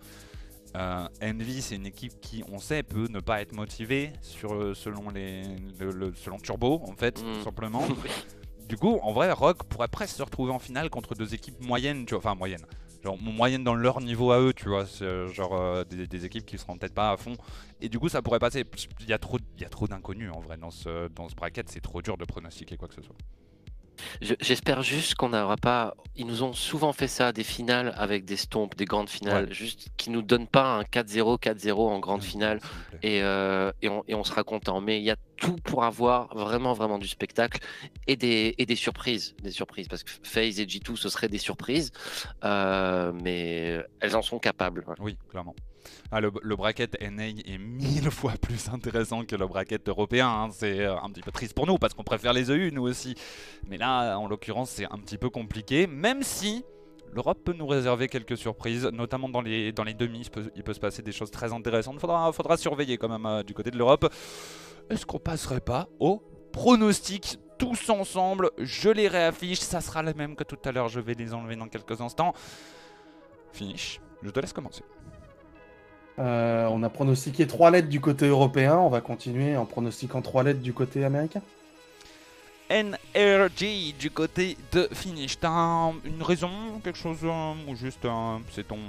Euh, Envy, c'est une équipe qui, on sait, peut ne pas être motivée sur, selon, les, le, selon Turbo, en fait, tout mm. simplement. du coup, en vrai, Rock pourrait presque se retrouver en finale contre deux équipes moyennes, tu vois, enfin moyennes, genre moyennes dans leur niveau à eux, tu vois, euh, genre des, équipes qui seront peut-être pas à fond. Et du coup, ça pourrait passer. Il y a trop, il y trop d'inconnus en vrai dans ce, dans ce bracket, c'est trop dur de pronostiquer quoi que ce soit. J'espère juste qu'on n'aura pas. Ils nous ont souvent fait ça, des finales avec des stompes, des grandes finales, juste qui nous donnent pas un 4-0, 4-0 en grande finale et, euh, et, on, et, on, sera content. Mais il y a tout pour avoir vraiment, vraiment du spectacle et des, et des surprises. Des surprises parce que FaZe et G2, ce seraient des surprises, euh, mais elles en sont capables. Oui, clairement. Ah, le, bracket NA est mille fois plus intéressant que le bracket européen. Hein. C'est euh, un petit peu triste pour nous parce qu'on préfère les EU nous aussi. Mais là, en l'occurrence, c'est un petit peu compliqué. Même si l'Europe peut nous réserver quelques surprises, notamment dans les, dans les demi. Il peut, se passer des choses très intéressantes. Il faudra, faudra surveiller quand même euh, du côté de l'Europe. Est-ce qu'on passerait pas au pronostic tous ensemble? Je les réaffiche. Ça sera le même que tout à l'heure. Je vais les enlever dans quelques instants. Finish. Je te laisse commencer. Euh, on a pronostiqué 3 lettres du côté européen. On va continuer en pronostiquant 3 lettres du côté américain. NRG du côté de Finish. T'as une raison, quelque chose euh, ou juste c'est ton,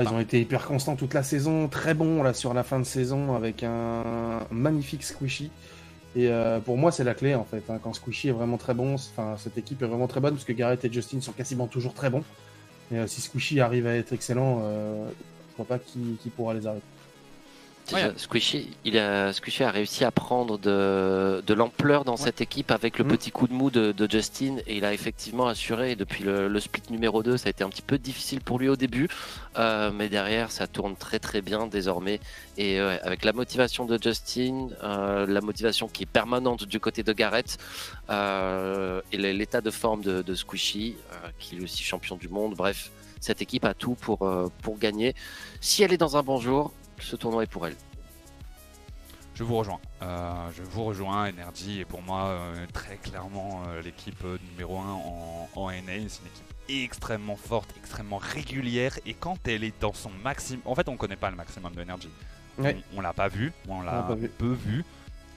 Ils ont été hyper constants toute la saison, très bons là sur la fin de saison avec un magnifique squishy. Et euh, pour moi, c'est la clé en fait. Hein. Quand Squishy est vraiment très bon, enfin cette équipe est vraiment très bonne parce que Garrett et Justin sont quasiment toujours très bons. Et si Squishy arrive à être excellent, je vois pas qui, pourra les arrêter. Squishy, il a, Squishy a réussi à prendre de, de l'ampleur dans cette équipe avec le mm. petit coup de mou de, Justin et il a effectivement assuré. depuis le, split numéro 2, ça a été un petit peu difficile pour lui au début, euh, mais derrière ça tourne très très bien désormais. Et avec la motivation de Justin, euh, la motivation qui est permanente du côté de Garrett euh, et l'état de forme de, de Squishy, qui est aussi champion du monde, bref cette équipe a tout pour, euh, pour gagner. Si elle est dans un bon jour, ce tournoi est pour elle. Je vous rejoins. Euh, je vous rejoins. Energy est pour moi euh, très clairement l'équipe numéro 1 en, en NA. C'est une équipe extrêmement forte, extrêmement régulière. Et quand elle est dans son maximum. En fait, on ne connaît pas le maximum de Energy. On, l'a pas vu. On l'a peu vu.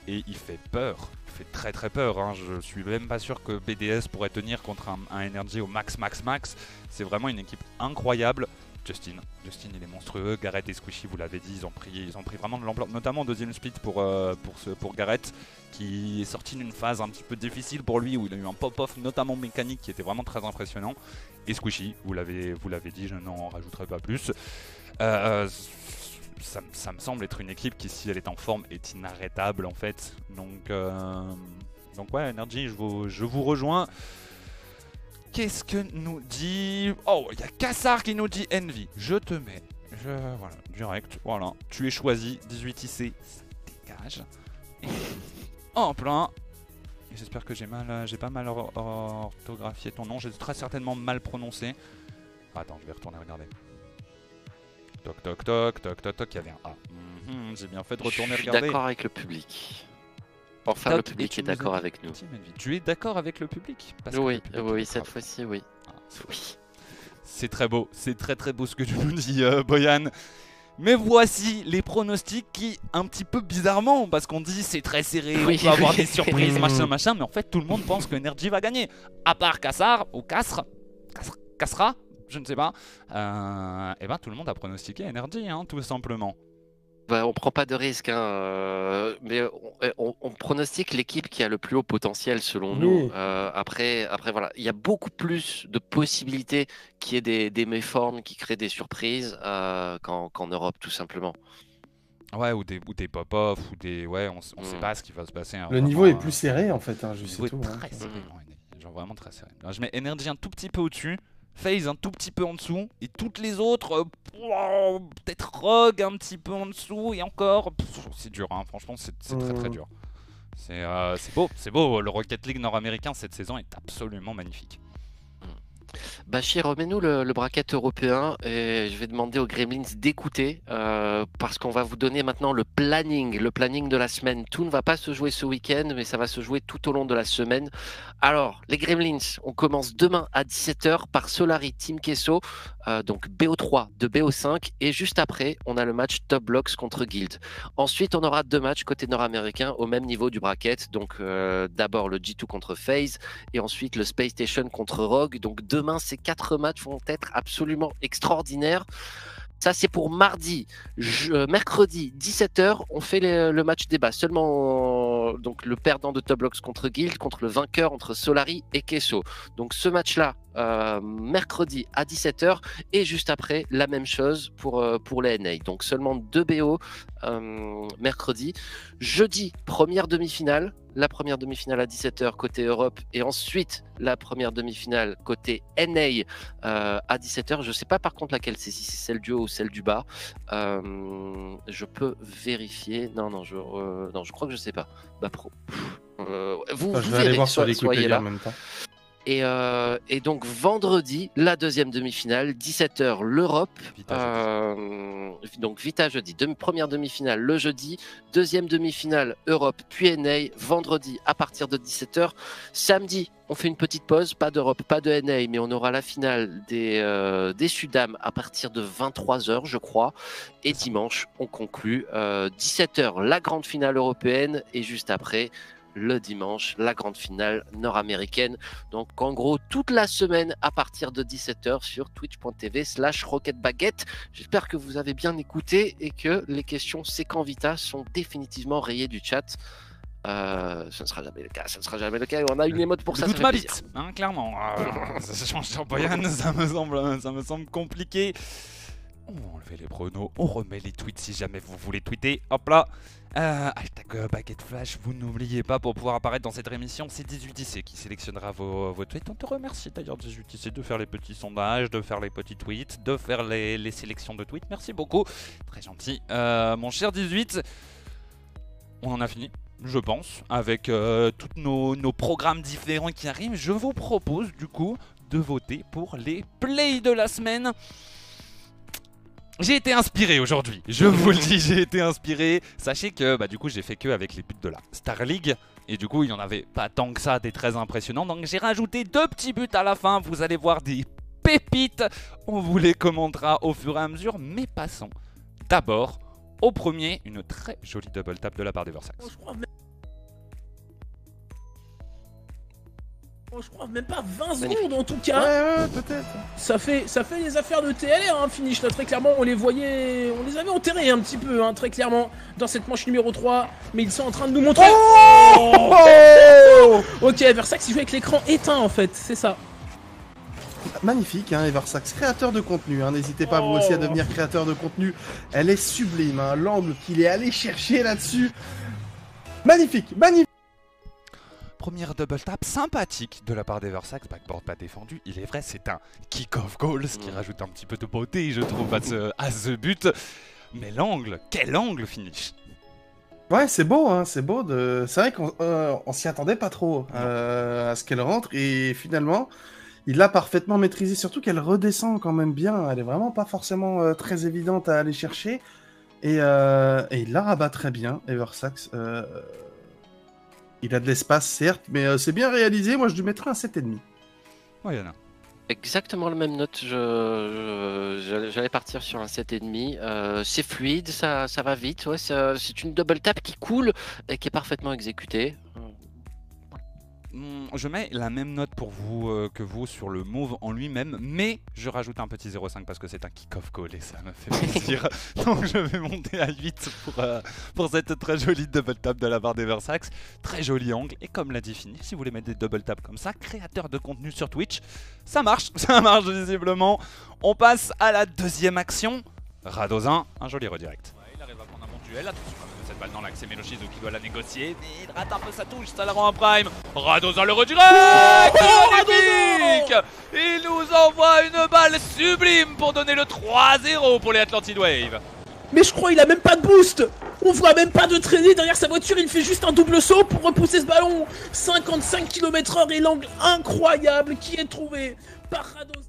Et il fait peur. Fait très très peur. Hein. Je suis même pas sûr que BDS pourrait tenir contre un, un Energy au max, max, max. C'est vraiment une équipe incroyable. Justin, Justin il est monstrueux. Garrett et Squishy, vous l'avez dit, ils ont pris, ils ont pris vraiment de l'ampleur, notamment au deuxième split pour, euh, pour, ce, pour Garrett, qui est sorti d'une phase un petit peu difficile pour lui, où il a eu un pop-off, notamment mécanique, qui était vraiment très impressionnant. Et Squishy, vous l'avez dit, je n'en rajouterai pas plus. Euh, ça, me semble être une équipe qui, si elle est en forme, est inarrêtable en fait. Donc, euh, donc ouais, Energy, je vous, rejoins. Qu'est-ce que nous dit... Oh, il y a Kassar qui nous dit Envy. Je te mets. Je... Voilà, direct. Voilà. Tu es choisi. 18 IC. Ça dégage. en plein. J'espère que j'ai mal, j'ai pas mal orthographié ton nom. J'ai très certainement mal prononcé. Attends, je vais retourner regarder. Toc toc toc toc toc toc. Il y avait un A. Mhm, j'ai bien fait de retourner regarder. Je suis d'accord avec le public. Enfin, le public est d'accord avec nous. Tu es d'accord avec le public? Oui, oui, cette fois-ci, oui. Ah, oui. C'est très beau, c'est très très beau ce que tu nous dis, euh, Boyan. Mais voici les pronostics qui, un petit peu bizarrement, parce qu'on dit c'est très serré, on peut avoir des surprises, machin, machin, mais en fait tout le monde pense que Energy va gagner. À part Kassar ou Casre, Kassra, je ne sais pas. Euh, et ben tout le monde a pronostiqué Energy, hein, tout simplement. Bah, on prend pas de risque, hein, euh, mais on, pronostique l'équipe qui a le plus haut potentiel selon nous. Euh, après, après voilà, il y a beaucoup plus de possibilités qu'il y ait des, des méformes qui créent des surprises euh, qu'en Europe, tout simplement. Ouais, ou des, des pop-off, ou des. Ouais, on, ne sait hmm. pas ce qui va se passer. Hein, le niveau est plus serré en fait, hein, je sais tout. Très serré, genre vraiment très serré. je mets Energy un tout petit peu au-dessus. FaZe un tout petit peu en dessous. Et toutes les autres, euh, peut-être Rogue un petit peu en dessous. Et encore, c'est dur, hein. franchement, c'est très très dur. C'est euh, c'est beau, c'est beau. Le Rocket League nord-américain cette saison est absolument magnifique. Bachir, remets-nous le, le bracket européen et je vais demander aux Gremlins d'écouter euh, parce qu'on va vous donner maintenant le planning, le planning de la semaine. Tout ne va pas se jouer ce week-end, mais ça va se jouer tout au long de la semaine. Alors, les Gremlins, on commence demain à 17h par Solari Team Kesso, euh, donc BO3 de BO5 et juste après, on a le match Top Blocks contre Guild. Ensuite, on aura deux matchs côté nord-américain au même niveau du bracket. Donc, euh, d'abord le G2 contre FaZe et ensuite le Space Station contre Rogue. Donc, demain, ces quatre matchs vont être absolument extraordinaires. Ça, c'est pour mardi. Euh, mercredi, 17h, on fait le match débat. Seulement donc, le perdant de Top Blocks contre Guild, contre le vainqueur entre Solari et Kesso. Donc ce match-là, euh, mercredi à 17h, et juste après, la même chose pour, euh, les NA. Donc seulement deux BO mercredi. Jeudi, première demi-finale. La première demi-finale à 17h côté Europe, et ensuite la première demi-finale côté NA euh, à 17h. Je sais pas par contre laquelle c'est, si c'est celle du haut ou celle du bas. Euh, je peux vérifier. Non, non, je, euh, non, je crois que je sais pas. Bah, pro. Vous, Enfin, je vous vais aller voir sur les soyez là. en même temps. Et, euh, et donc vendredi, la deuxième demi-finale, 17h l'Europe. Euh, donc Vita jeudi, Demi- première demi-finale le jeudi, deuxième demi-finale Europe puis NA, vendredi à partir de 17h. Samedi, on fait une petite pause, pas d'Europe, pas de NA, mais on aura la finale des, euh, des Sudam à partir de 23h je crois. Et dimanche, on conclut euh, 17h la grande finale européenne et juste après le dimanche, la grande finale nord-américaine. Donc en gros, toute la semaine à partir de 17h sur twitch.tv slash rocketbaguette. J'espère que vous avez bien écouté et que les questions C'est quand Vita sont définitivement rayées du chat. Euh, ce ne sera jamais le cas, ce ne sera jamais le cas. Et on a une émote pour ça. doute ça ma bite, hein, clairement. Euh, ça change sur Boyan, ça me semble, ça me semble compliqué. On va enlever les pronos, on remet les tweets si jamais vous voulez tweeter. Hop là. Euh, hashtag euh, Baguette Flash, vous n'oubliez pas pour pouvoir apparaître dans cette émission, c'est 18IC qui sélectionnera vos, tweets. On te remercie d'ailleurs 18IC de faire les petits sondages, de faire les petits tweets, de faire les, sélections de tweets. Merci beaucoup, très gentil. Euh, mon cher 18, on en a fini je pense, avec euh, tous nos programmes différents qui arrivent, je vous propose du coup de voter pour les plays de la semaine. J'ai été inspiré aujourd'hui, je vous le dis, j'ai été inspiré. Sachez que bah, du coup j'ai fait que avec les buts de la Star League. Et du coup il n'y en avait pas tant que ça des très impressionnants. Donc j'ai rajouté deux petits buts à la fin, vous allez voir des pépites. On vous les commentera au fur et à mesure. Mais passons d'abord au premier, une très jolie double tap de la part d'Eversax. Je crois même... Oh, pas 20 Magnifique. secondes en tout Ouais, cas. ouais, peut-être. Ça fait, ça fait les affaires de TLR, hein, finish là très clairement. On les voyait, on les avait enterrés un petit peu, hein, très clairement, dans cette manche numéro 3. Mais ils sont en train de nous montrer. Oh Ok, Versax il joue avec l'écran éteint en fait, c'est ça. Magnifique, hein, Eversax, créateur de contenu. hein. N'hésitez pas vous aussi à Oh. devenir créateur de contenu. Elle est sublime, hein, l'angle qu'il est allé chercher là-dessus. Magnifique, magnifique. Première double tap sympathique de la part d'Eversax, backboard pas défendu. Il est vrai, c'est un kick-off goal, ce qui Mm. rajoute un petit peu de beauté, je trouve, à ce, à ce but. Mais l'angle, quel angle finish Ouais, c'est beau, hein, c'est beau. De... C'est vrai qu'on euh, on s'y attendait pas trop euh, à ce qu'elle rentre et finalement, il l'a parfaitement maîtrisé. Surtout qu'elle redescend quand même bien. Elle est vraiment pas forcément euh, très évidente à aller chercher et, euh, et il la rabat très bien, Eversax. Euh, il a de l'espace certes, mais euh, c'est bien réalisé. Moi, je lui mettrais un 7,5. Ouais, Yana. Exactement la même note. Je, je- j'allais- partir sur un 7,5. Euh, c'est fluide, ça, ça va vite. Ouais, ça- c'est une double tap qui coule et qui est parfaitement exécutée. Hmm, Je mets la même note pour vous euh, que vous sur le move en lui-même, mais je rajoute un petit 0,5 parce que c'est un kick-off goal et ça me fait plaisir. Donc je vais monter à 8 pour, euh, pour cette très jolie double tap de la barre d'Eversax. Très joli angle et comme l'a dit Fini, si vous voulez mettre des double taps comme ça, créateur de contenu sur Twitch, ça marche, ça marche visiblement. On passe à la deuxième action. Radozin, un joli redirect. Ouais, il arrive à prendre un bon duel. Attention balle dans l'axe, c'est Meloshizu qui doit la négocier. Mais il rate un peu sa touche, ça la rend un prime. Radozin le redirect Magnifique Il nous envoie une balle sublime pour donner le 3-0 pour les Atlantid Wave. Mais je crois il a même pas de boost On voit même pas de traîner derrière sa voiture, il fait juste un double saut pour repousser ce ballon. 55 km/h et l'angle incroyable qui est trouvé par Rados.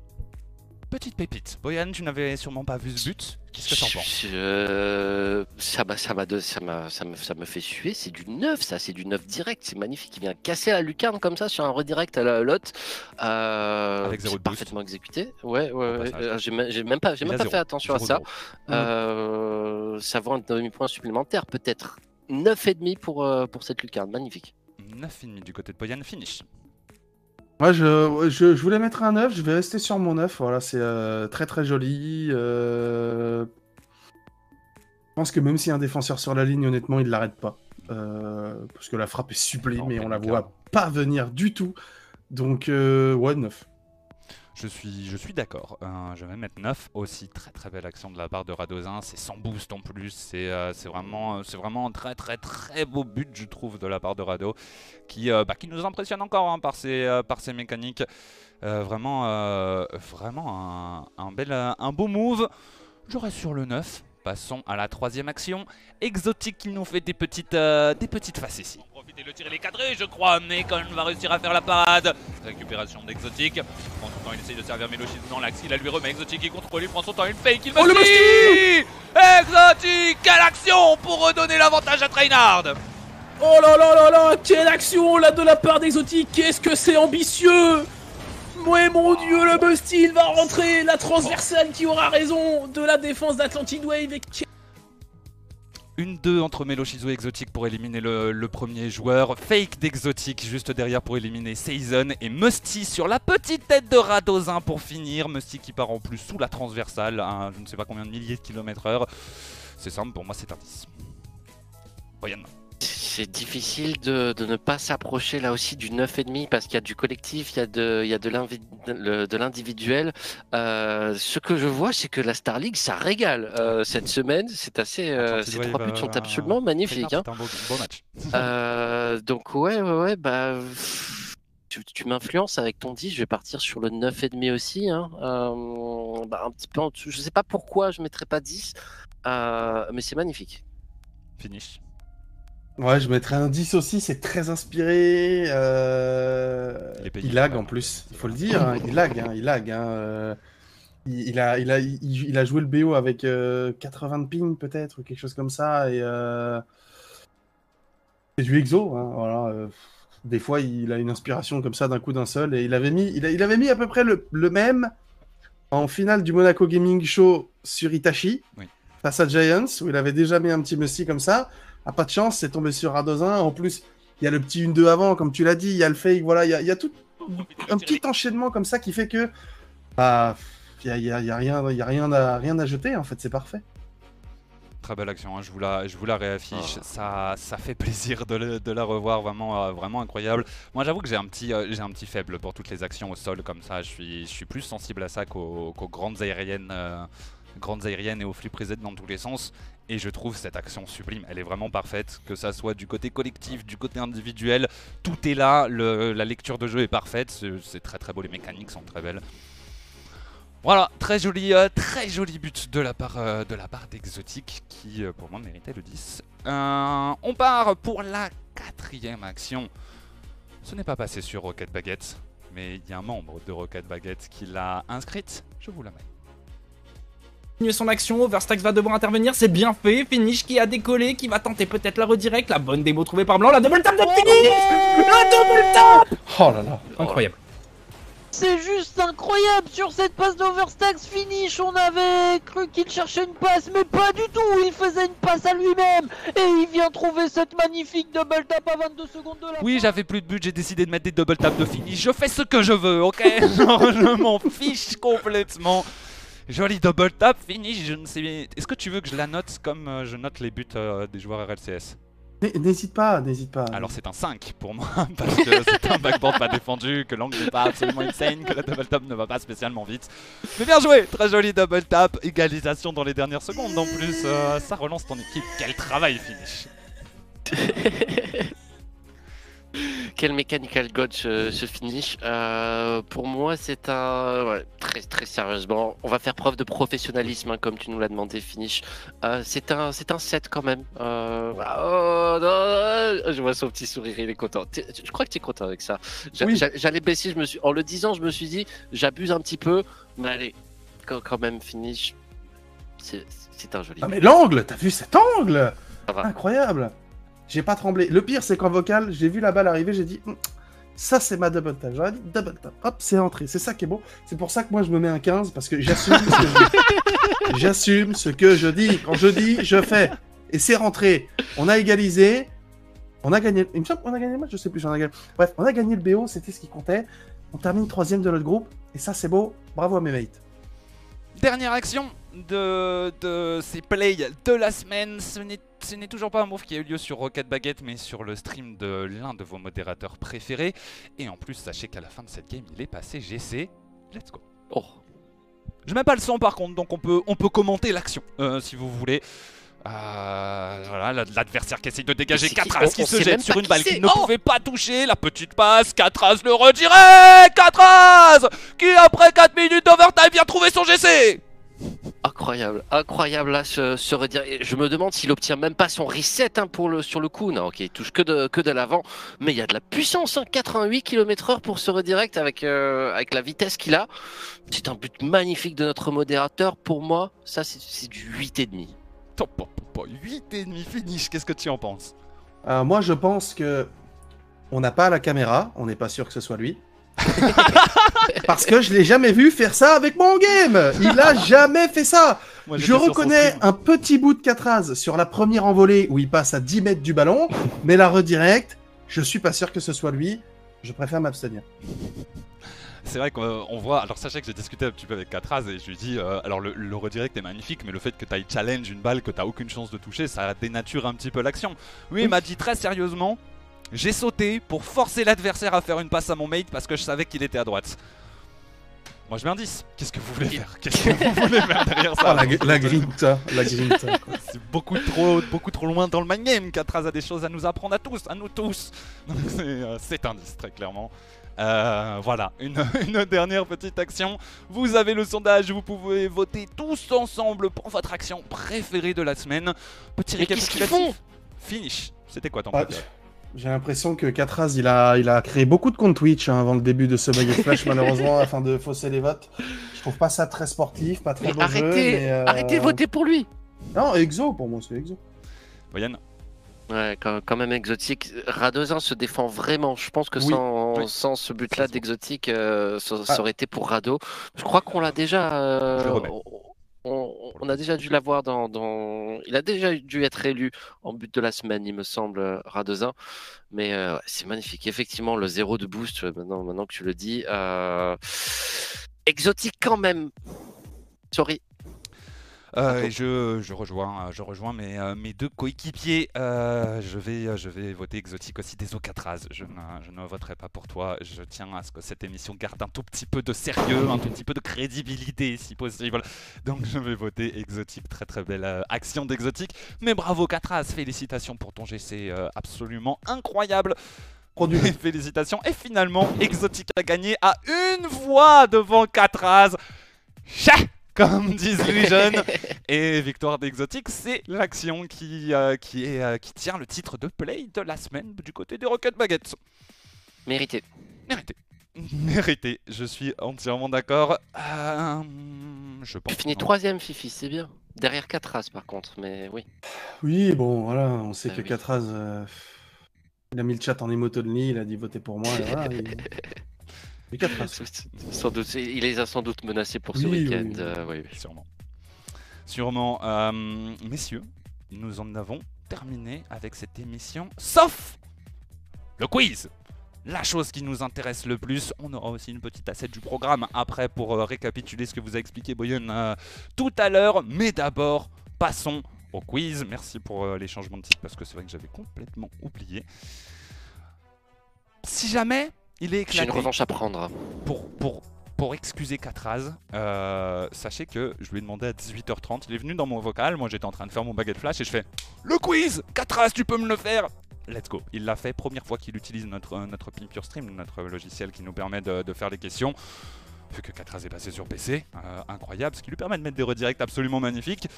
Petite pépite. Boyan, tu n'avais sûrement pas vu ce but. Qu'est-ce que t'en penses? Je- ça, m'a- ça, m'a de- ça, m'a- ça, me, ça me fait suer, c'est du neuf, ça, c'est du neuf direct, c'est magnifique. Il vient casser la lucarne comme ça sur un redirect à la lotte. Euh, Avec zéro parfaitement exécuté. Ouais, ouais, ouais. Euh, J'ai même- pas, j'ai même pas zéro. fait attention à ça. Euh, ça vaut un demi-point supplémentaire, peut-être. 9,5 pour, euh, pour cette lucarne, magnifique. 9,5 du côté de Boyan, finish. Moi, je, je, je voulais mettre un 9, je vais rester sur mon 9. Voilà, c'est euh, très très joli. euh, Je pense que même s'il y a un défenseur sur la ligne, honnêtement, il l'arrête pas. Euh, Parce que la frappe est sublime et on la voit pas venir du tout. Donc, euh, ouais, 9. Je suis, je suis d'accord. Euh, je vais mettre 9 aussi. Très très belle action de la part de Radozin. C'est sans boost en plus. C'est euh, vraiment, c'est vraiment un très très très beau but, je trouve, de la part de Rado. Qui, euh, bah, qui nous impressionne encore hein, par, ses, euh, par ses mécaniques. Euh, vraiment, euh, vraiment un, bel, euh, un beau move. Je reste sur le 9. Passons à la troisième action. Exotique qui nous fait des petites, euh, des petites faces ici. Profiter le tir, il est cadré, je crois, mais quand va réussir à faire la parade. Récupération d'Exotique. Prend son temps, il essaye de servir Melochis dans l'axe, il la lui remet. Exotique, il contrôle, il prend son temps, il fake, il Oh, le Exotique Quelle action pour redonner l'avantage à Trainard Oh là là là là, quelle action là de la part d'Exotique, qu'est-ce que c'est ambitieux. Ouais mon dieu, le Busty, il va rentrer, la transversale qui aura raison de la défense d'Atlantic Wave. Et Une 2 entre Meloshizo et Exotique pour éliminer le, premier joueur. Fake d'Exotique juste derrière pour éliminer Season. Et Musty sur la petite tête de Radozin pour finir. Musty qui part en plus sous la transversale à je ne sais pas combien de milliers de kilomètres heure. C'est simple, pour moi c'est un 10. Boyan. C'est difficile de, de ne pas s'approcher là aussi du 9,5 parce qu'il y a du collectif, il y a de, il y a de l'invi- le- de l'individuel. Euh, ce que je vois, c'est que la Star League, ça régale euh, cette semaine. C'est assez. euh, ces trois buts sont absolument magnifiques. hein. Un beau, beau match. Donc ouais, ouais, ouais, bah. Tu, tu m'influences avec ton 10, je vais partir sur le 9,5 aussi. Hein. Bah, un petit peu en dessous. Je sais pas pourquoi je mettrais pas 10, euh, mais c'est magnifique. Finish. Ouais, je mettrais un 10 aussi, c'est très inspiré. euh, Il lag en plus, il faut le dire, hein, il lag, hein, il lag. hein, euh, Il, il a, il, a, il, il a joué le BO avec euh, 80 de ping peut-être, ou quelque chose comme ça. Et euh, c'est du exo, voilà. euh, Des fois, il a une inspiration comme ça d'un coup d'un seul. Et il avait mis, il, a- avait mis à peu près le, le même en finale du Monaco Gaming Show sur Itachi, Oui. face à Giants, où il avait déjà mis un petit Messi comme ça. Ah, pas de chance, c'est tombé sur Radozin. En plus, il y a le petit 1-2 avant, comme tu l'as dit, il y a le fake, voilà, il y a, y a tout un petit enchaînement comme ça qui fait que. Bah, il y a, y a- a rien, y a rien à, rien à jeter, en fait, c'est parfait. Très belle action, hein, je, vous la, je vous la réaffiche. Ah. Ça, ça fait plaisir de, le- de la revoir, vraiment, euh, vraiment incroyable. Moi, j'avoue que j'ai un, petit, euh, j'ai un petit faible pour toutes les actions au sol comme ça. Je suis, je suis plus sensible à ça qu'aux, grandes aériennes. euh, grandes aériennes et aux flip reset dans tous les sens et je trouve cette action sublime elle est vraiment parfaite que ça soit du côté collectif du côté individuel tout est là la lecture de jeu est parfaite c'est, très très beau les mécaniques sont très belles voilà, très joli, euh, très joli but de la part, euh, d'Exotique qui euh, pour moi méritait le 10. Euh, on part pour la quatrième action. Ce n'est pas passé sur Rocket Baguette, mais il y a un membre de Rocket Baguette qui l'a inscrite. Je vous la mets. Continuer son action, Overstax va devoir intervenir, c'est bien fait, Finish qui a décollé, qui va tenter peut-être la redirect, la bonne démo trouvée par Blanc, la double tap de Finish La double tap Oh là là. Incroyable. C'est juste incroyable sur cette passe d'Overstax finish. On avait cru qu'il cherchait une passe, mais pas du tout. Il faisait une passe à lui-même et il vient trouver cette magnifique double tap à 22 secondes de la Oui, j'avais plus de but, j'ai décidé de mettre des double taps de finish. Je fais ce que je veux, ok? Genre, Je m'en fiche complètement. Joli double tap finish, je ne sais. Est-ce que tu veux que je la note comme euh, je note les buts euh, des joueurs RLCS N'hésite pas, n'hésite pas. Alors c'est un 5 pour moi, parce que c'est un backboard pas défendu, que l'angle n'est pas absolument insane, que la double tap ne va pas spécialement vite. Mais bien joué, très joli double tap, égalisation dans les dernières secondes en plus, euh, ça relance ton équipe, quel travail finish quel Mechanical God ce, ce finish. Euh, pour moi, c'est un. ouais, très, très sérieusement, on va faire preuve de professionnalisme, hein, comme tu nous l'as demandé, finish. Euh, c'est un, c'est un 7 quand même. Euh, oh, non, je vois son petit sourire, il est content. Je crois que tu es content avec ça. Oui. J'allais baisser, je me suis... en le disant, je me suis dit, j'abuse un petit peu, mais allez, quand, quand même, finish. C'est un joli. Ah mais l'angle, t'as vu cet angle? Incroyable. J'ai pas tremblé. Le pire, c'est qu'en vocal, j'ai vu la balle arriver, j'ai dit, Hum, ça c'est ma double tap. J'aurais dit double tap. Hop, c'est entré. C'est ça qui est beau. C'est pour ça que moi je me mets un 15 parce que j'assume ce que je dis. J'assume ce que je dis. Quand je dis, je fais. Et c'est rentré. On a égalisé. On a gagné. Il me semble qu'on a gagné le match, je sais plus. J'en ai gagné. Bref, on a gagné le BO, c'était ce qui comptait. On termine troisième de notre groupe. Et ça, c'est beau. Bravo à mes mates. Dernière action de, de ces plays de la semaine. Ce n'est toujours pas un move qui a eu lieu sur Rocket Baguette, mais sur le stream de l'un de vos modérateurs préférés. Et en plus, sachez qu'à la fin de cette game, il est passé GC. Let's go. Oh. Je mets pas le son par contre, donc on peut, on peut commenter l'action euh, si vous voulez. Euh, voilà, la- l'adversaire qui essaye de dégager qui Katras qui on se jette sur une qui balle qu'il ne Oh pouvait pas toucher. La petite passe, Katras le redirait Katras qui après 4 minutes d'overtime vient trouver son GC Incroyable, incroyable là ce, ce redir- et Je me demande s'il obtient même pas son reset hein, pour le, sur le coup. Non, ok, il touche que de, que de l'avant. Mais il y a de la puissance, hein, 88 km/h pour ce redirect avec, euh, avec la vitesse qu'il a. C'est un but magnifique de notre modérateur. Pour moi, ça c'est- c'est du 8,5. Top, top, top, 8 et demi finish, qu'est-ce que tu en penses? Euh, moi, je pense que on n'a pas la caméra, on n'est pas sûr que ce soit lui. Parce que je l'ai jamais vu faire ça avec mon game. Il a jamais fait ça. Moi, Je reconnais un petit bout de Catraz sur la première envolée où il passe à 10 mètres du ballon, mais la redirect, je suis pas sûr que ce soit lui. Je préfère m'abstenir. C'est vrai qu'on on voit. Alors, sachez que j'ai discuté un petit peu avec Katraz et je lui dis euh, alors, le, le redirect est magnifique, mais le fait que tu ailles challenge une balle que tu aucune chance de toucher, ça dénature un petit peu l'action. Oui, il m'a dit très sérieusement j'ai sauté pour forcer l'adversaire à faire une passe à mon mate parce que je savais qu'il était à droite. Moi, je mets un 10. Qu'est-ce que vous voulez faire? Qu'est-ce que vous voulez faire derrière ça? Ah, la, la grinta, la grinta. C'est beaucoup trop, beaucoup trop loin dans le mind game. Katraz a des choses à nous apprendre à tous, à nous tous. C'est euh, c'est un 10 très clairement. Euh, voilà, une, une dernière petite action. Vous avez le sondage, vous pouvez voter tous ensemble pour votre action préférée de la semaine. Petit Mais qu'est-ce qu'ils récapitulatif. font? Finish. C'était quoi ton Ah, préféré? J'ai l'impression que Catraz, il a, il a créé beaucoup de comptes Twitch hein, avant le début de ce Baguette Flash, malheureusement, afin de fausser les votes. Je trouve pas ça très sportif, pas très Mais beau arrêtez, jeu, mais, euh, arrêtez de voter pour lui. Non, Exo, pour moi, c'est Exo. Voyane Ouais, quand, quand même exotique. Radozin se défend vraiment. Je pense que Oui, sans, oui. sans ce but-là d'exotique, euh, ça, ça Ah. aurait été pour Rado. Je crois qu'on l'a déjà. euh. On, a déjà dû l'avoir dans, dans. Il a déjà dû être élu en but de la semaine, il me semble, euh, Radozin. Mais euh, c'est magnifique. Effectivement, le zéro de boost, euh, maintenant, que tu le dis. Exotique quand même. Sorry. Euh, je, je rejoins, euh, je rejoins mes, euh, mes deux coéquipiers. Euh, je, vais, je vais voter exotique aussi des Okatraz. Je ne, je ne voterai pas pour toi. Je tiens à ce que cette émission garde un tout petit peu de sérieux, un tout petit peu de crédibilité si possible. Donc je vais voter exotique. Très très belle action d'exotique. Mais bravo Katraz, félicitations pour ton GC absolument incroyable. Et félicitations. Et finalement, Exotique a gagné à une voix devant Katraz. Cha comme disent les jeunes. Et victoire d'Exotique, c'est l'action qui, euh, qui, est, euh, qui tient le titre de play de la semaine du côté des Rocket Baguettes. Mérité. Mérité. Mérité, je suis entièrement d'accord. Euh, je pense. Tu finis troisième, Fifi, c'est bien. Derrière Catras, par contre, mais oui. Oui, bon, voilà, on sait Ah que oui. Catraz, euh, il a mis le chat en emotonly, il a dit votez pour moi, et il- Et Catraz. Sans doute, il les a sans doute menacés pour ce Oui, week-end. oui, oui. euh, oui. Sûrement. Sûrement. Euh, messieurs, nous en avons terminé avec cette émission, sauf le quiz la chose qui nous intéresse le plus, on aura aussi une petite assiette du programme après pour euh, récapituler ce que vous a expliqué Boyan euh, tout à l'heure. Mais d'abord, passons au quiz. Merci pour euh, les changements de titre parce que c'est vrai que j'avais complètement oublié. Si jamais il est J'ai une éclaté revanche à prendre. pour, pour, pour excuser Katraz, euh, sachez que je lui ai demandé à 18h30. Il est venu dans mon vocal. Moi, j'étais en train de faire mon baguette flash et je fais Le quiz Katraz, tu peux me le faire let's go. Il l'a fait, première fois qu'il utilise notre, euh, notre Pin Pure Stream, notre logiciel qui nous permet de, de faire les questions. Vu que 4 est passé sur PC, euh, incroyable, ce qui lui permet de mettre des redirects absolument magnifiques.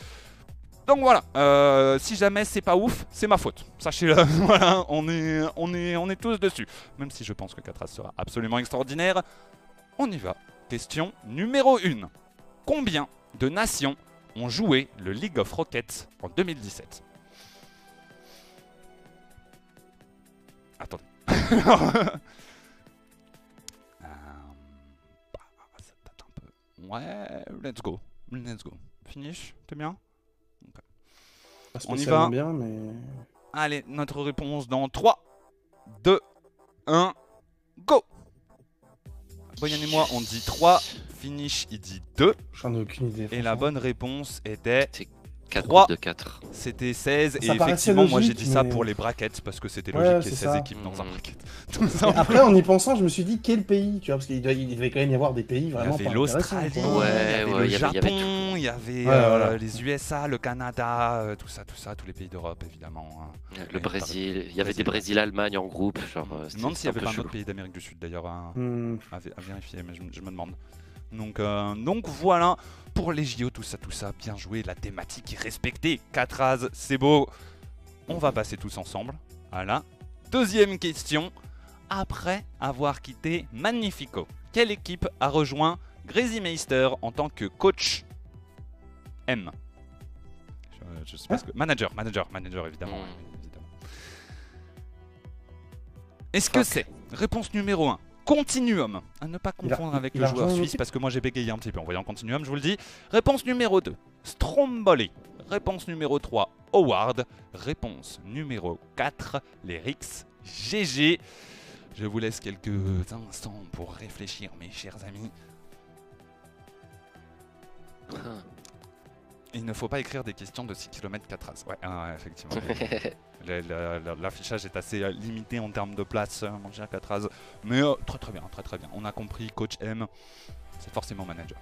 Donc voilà, euh, si jamais c'est pas ouf, c'est ma faute. Sachez-le, voilà, on est, on, est, on est tous dessus. Même si je pense que 4 sera absolument extraordinaire. On y va. Question numéro 1. Combien de nations ont joué le League of Rockets en 2017 Attendez. Euh, bah. Ouais, let's go. Let's go. Finish, t'es bien Pas On y va. bien, mais. Allez, notre réponse dans 3, 2, 1, go Boyan et moi, on dit 3, Finish, il dit 2, J'en ai aucune idée. et la bonne réponse était 4 Trois. groupes de 4. C'était 16 Ça et effectivement moi j'ai dit ça pour les brackets parce que c'était Ouais, logique qu'il y ait c'est 16 ça. équipes dans un Mhm. bracket. Tout Et ça. Après, en y pensant, je me suis dit quel pays, tu vois, parce qu'il devait quand même y avoir des pays Il y vraiment avait pas l'Australie. Ouais, il y avait ouais, le il y avait- il y avait Japon, il y avait Ouais, euh, voilà. les USA, le Canada, euh, tout ça, tout ça, tous les pays d'Europe évidemment. hein. Le Ouais, Brésil, il y avait Brésil. des Brésil-Allemagne en groupe. Genre, euh, Je me c'était demande s'il y avait un pas peu un autre pays d'Amérique du Sud d'ailleurs à, Hmm. vérifier, mais je me demande. Donc, euh, donc voilà, pour les JO, tout ça, tout ça, bien joué, la thématique est respectée. 4 as, c'est beau. On va passer tous ensemble à la deuxième question. Après avoir quitté Magnifico, quelle équipe a rejoint Gracie Meister en tant que coach M? Je, je sais pas ce que... Manager, manager, manager évidemment. Mm. ouais, évidemment. Est-ce que c'est? Réponse numéro 1 Continuum, à ne pas confondre avec le joueur suisse parce que moi j'ai bégayé un petit peu en voyant Continuum, je vous le dis. Réponse numéro 2, Stromboli. Réponse numéro 3, Howard. Réponse numéro 4, les Rix GG. Je vous laisse quelques instants pour réfléchir, mes chers amis. Ah. Il ne faut pas écrire des questions de 6 km 4 as. Ouais, ah ouais, effectivement. L'affichage est assez euh, limité en termes de place, mon cher 4 as. Mais euh, très très bien, très très bien. On a compris, coach M, c'est forcément manager.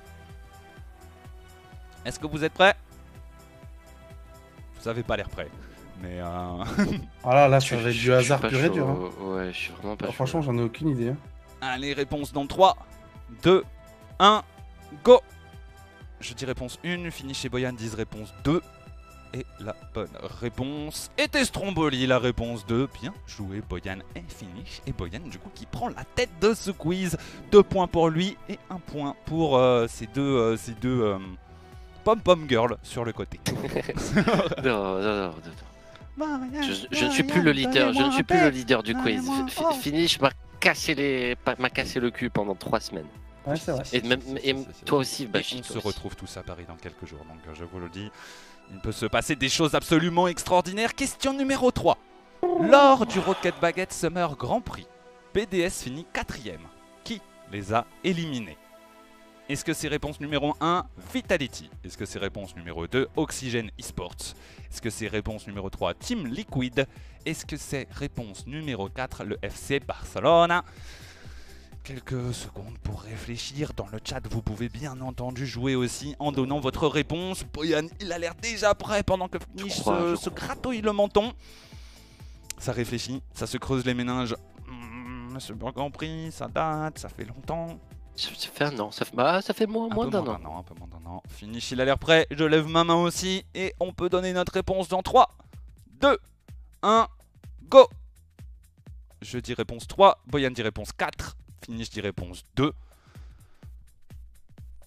Est-ce que vous êtes prêts? Vous avez pas l'air prêt. Mais euh, Ah là, ça va être du hasard pur et dur. hein. Ouais, je suis vraiment pas Ah, chaud. Franchement, j'en ai aucune idée. hein. allez, réponse dans 3, 2, 1, go Je dis réponse 1, finish chez Boyan disent réponse 2. Et la bonne réponse était Stromboli, la réponse 2. Bien joué, Boyan et finish. Et Boyan, du coup, qui prend la tête de ce quiz. Deux points pour lui et un point pour euh, ces deux, euh, ces deux euh, pom-pom girls sur le côté. Non, non, non. Je, je ne suis plus le leader, je ne suis plus le leader du quiz. F- f- Finish m'a cassé les, cassé le cul pendant trois semaines. Ouais, c'est vrai. Et même, et toi aussi, Et Bashi. on toi se aussi. retrouve tous à Paris dans quelques jours, donc je vous le dis, il peut se passer des choses absolument extraordinaires. Question numéro 3. Lors du Rocket Baguette Summer Grand Prix, BDS finit quatrième. Qui les a éliminés? Est-ce que c'est réponse numéro 1, Vitality? Est-ce que c'est réponse numéro 2, Oxygen Esports? Est-ce que c'est réponse numéro 3, Team Liquid? Est-ce que c'est réponse numéro 4, le FC Barcelona? Quelques secondes pour réfléchir. Dans le chat, vous pouvez bien entendu jouer aussi en donnant votre réponse. Boyan, il a l'air déjà prêt pendant que Finish crois, se, gratouille le menton. Ça réfléchit, ça se creuse les méninges. Hmm, Monsieur Grand Prix, ça date, ça fait longtemps. Ça fait un an, ça fait, bah, ça fait moins, moins d'un an. an, un peu moins d'un an. Finish, il a l'air prêt. Je lève ma main aussi. Et on peut donner notre réponse dans 3, 2, 1, go Je dis réponse 3, Boyan dit réponse 4, Finish dit réponse 2.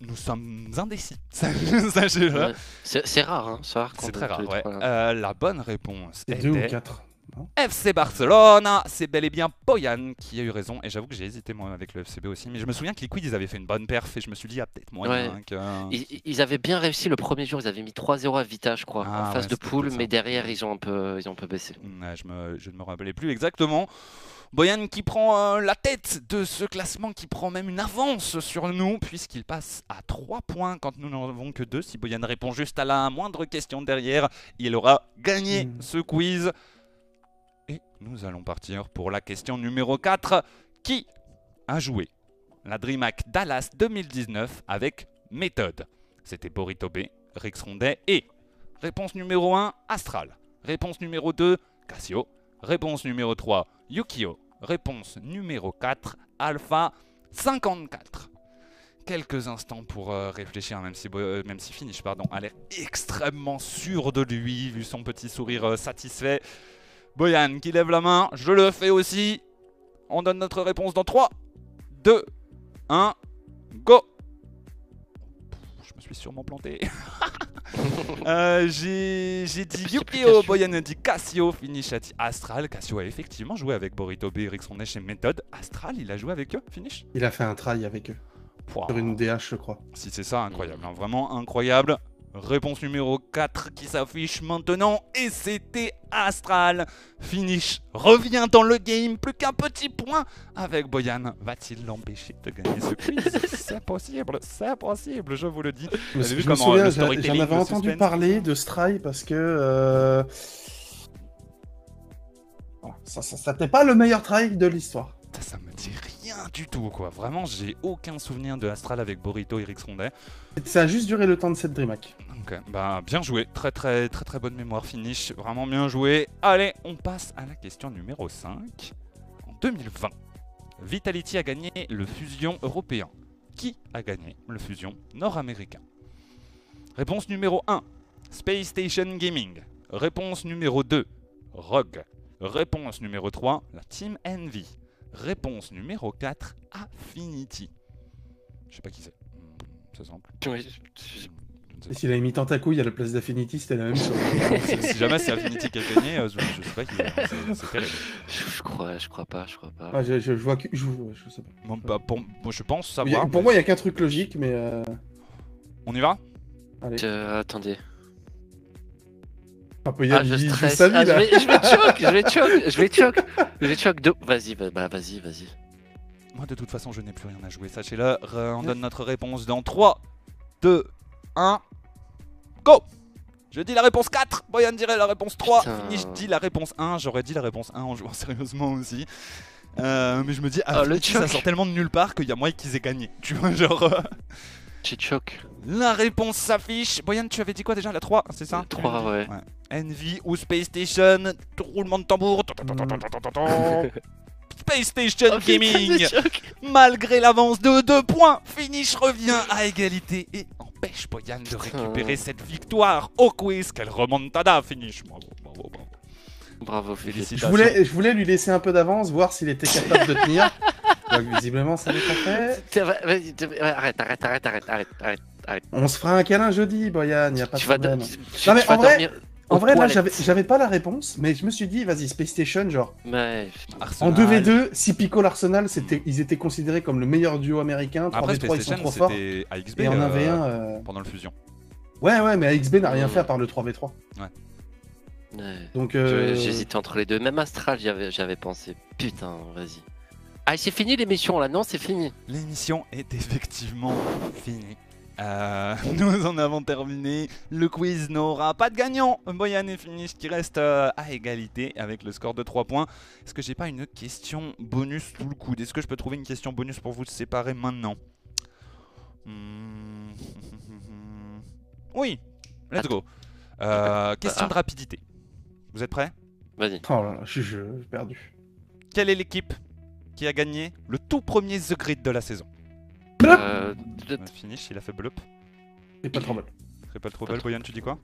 Nous sommes indécis. Sachez-le. Ouais. C'est c'est rare, hein, c'est rare. C'est très rare, ouais. Euh, la bonne réponse C'est deux ou était quatre. FC Barcelone. C'est bel et bien Boyan qui a eu raison. Et j'avoue que j'ai hésité moi avec le FCB aussi. Mais je me souviens que Liquid, ils avaient fait une bonne perf. Et je me suis dit, ah, peut-être moyen Ouais. que... Ils, ils avaient bien réussi le premier jour, ils avaient mis 3-0 à Vita, je crois, Ah en phase ouais, de poule, mais derrière, ils ont un peu, ils ont un peu baissé. Ouais, je, me, je ne me rappelais plus exactement. Boyan qui prend euh, la tête de ce classement, qui prend même une avance sur nous, puisqu'il passe à 3 points quand nous n'en avons que 2. Si Boyan répond juste à la moindre question derrière, il aura gagné Mm. ce quiz. Et nous allons partir pour la question numéro 4. Qui a joué la DreamHack Dallas 2019 avec méthode? C'était Borito B, Rix Rondet et réponse numéro 1, Astral. Réponse numéro 2, Casio. Réponse numéro 3, Yukio. Réponse numéro 4, Alpha 54. Quelques instants pour euh, réfléchir, même si, euh, même si Finish pardon, a l'air extrêmement sûr de lui, vu son petit sourire euh, satisfait. Boyan qui lève la main, je le fais aussi. On donne notre réponse dans 3, 2, 1, go Je me suis sûrement planté. Euh, J'ai j'ai dit Yukio, Cassio. Boyan a dit Cassio, Finish a dit Astral. Cassio a effectivement joué avec Borito B, Ericsson Nash et Method. Astral, il a joué avec eux, Finish? Il a fait un try avec eux. Pouah. Sur une DH, je crois. Si c'est ça, incroyable. hein, Vraiment incroyable. Réponse numéro 4 qui s'affiche maintenant. Et c'était Astral. Finish revient dans le game. Plus qu'un petit point avec Boyan. Va-t-il l'empêcher de gagner ce quiz? C'est possible, c'est possible, je vous le dis. Me, avez vu je me comment, j'en avais entendu suspense parler de Stry parce que euh, ça, ça, pas le meilleur try de l'histoire. Ça, ça me dit rien du tout, quoi. Vraiment, j'ai aucun souvenir de Astral avec Borito et Rick Rondet. Ça a juste duré le temps de cette DreamHack. Ok, bah bien joué, très très très très bonne mémoire finish, vraiment bien joué. Allez, on passe à la question numéro 5. En 2020, Vitality a gagné le fusion européen. Qui a gagné le fusion nord-américain? Réponse numéro 1, Space Station Gaming. Réponse numéro 2, Rogue. Réponse numéro 3, la Team Envy. Réponse numéro 4, Affinity. Je sais pas qui c'est. Hmm, C'est simple. Ne sais Et s'il avait mis Tentacouille à la place d'Affinity, c'était la même chose. si jamais c'est Affinity qui a gagné, euh, je, je sais pas qui c'est. C'est- terrible. Je, je crois, je crois pas, je crois pas. Ah, je, je- je vois que. Je, je sais pas. Moi, bah, pour- je pense y a- savoir. pour moi, il n'y a qu'un truc logique, mais. euh, On y va? Allez. Euh, attendez. Ah, Ah, je il joue stresse. sa vie, Ah, je vais, je vais choc, je vais choc, je vais choc, je vais choc. de- Vas-y, bah, bah, vas-y, vas-y. Moi, de toute façon, je n'ai plus rien à jouer. Sachez-le, Re- on donne notre réponse dans 3, 2, 1. Go Je dis la réponse 4, Boyan dirait la réponse 3, Putain. Finish dit la réponse 1, j'aurais dit la réponse 1 en jouant sérieusement aussi. Euh, mais je me dis, Oh, le Affinity, ça sort tellement de nulle part qu'il y a moyen qu'ils aient gagné. Tu vois, genre. J'ai choc. La réponse s'affiche. Boyan, tu avais dit quoi déjà La 3, c'est ça 3, ouais. Envy ou Space Station, roulement de tambour. Space Station Oh, Gaming, malgré l'avance de 2 points, Finish revient à égalité et empêche Boyan de récupérer cette victoire au quiz. Quelle remontada, Finish. Bravo, bravo, bravo. Bravo, Félicitations. Je voulais, je voulais lui laisser un peu d'avance, voir s'il était capable de tenir. Donc, visiblement, ça l'est pas fait. Arrête, arrête, arrête, arrête, arrête, arrête. On se fera un câlin jeudi, Boyan, y a pas de Tu vas, do- problème. tu- tu Non, mais vas en vrai- dormir En vrai, là, toilettes. j'avais j'avais pas la réponse, mais je me suis dit, vas-y, Space Station, genre, Ouais, en Arsenal. 2v2, si Pico l'Arsenal, ils étaient considérés comme le meilleur duo américain, 3v3, Après, ils sont trop forts. Et en euh, 1v1, euh, pendant le fusion. ouais, ouais, mais AXB n'a rien fait à part le 3v3. ouais. Donc, Je- euh... J'hésitais entre les deux. Même Astral, j'y avais, j'y avais pensé. Putain, vas-y. Ah, c'est fini l'émission là, non C'est fini. L'émission est effectivement finie. Euh, nous en avons terminé. Le quiz n'aura pas de gagnant. Boyan et Finish qui restent euh, à égalité avec le score de 3 points. Est-ce que j'ai pas une question bonus sous le coude? Est-ce que je peux trouver une question bonus pour vous séparer maintenant? Hmm. Oui, let's go. Euh, question de rapidité. Vous êtes prêts Vas-y. Oh là là, je suis perdu. Quelle est l'équipe qui a gagné le tout premier The Grid de la saison Euh, Euh, Finish, il a fait blup. C'est pas trop mal. Triple trouble. Boyan, tu dis quoi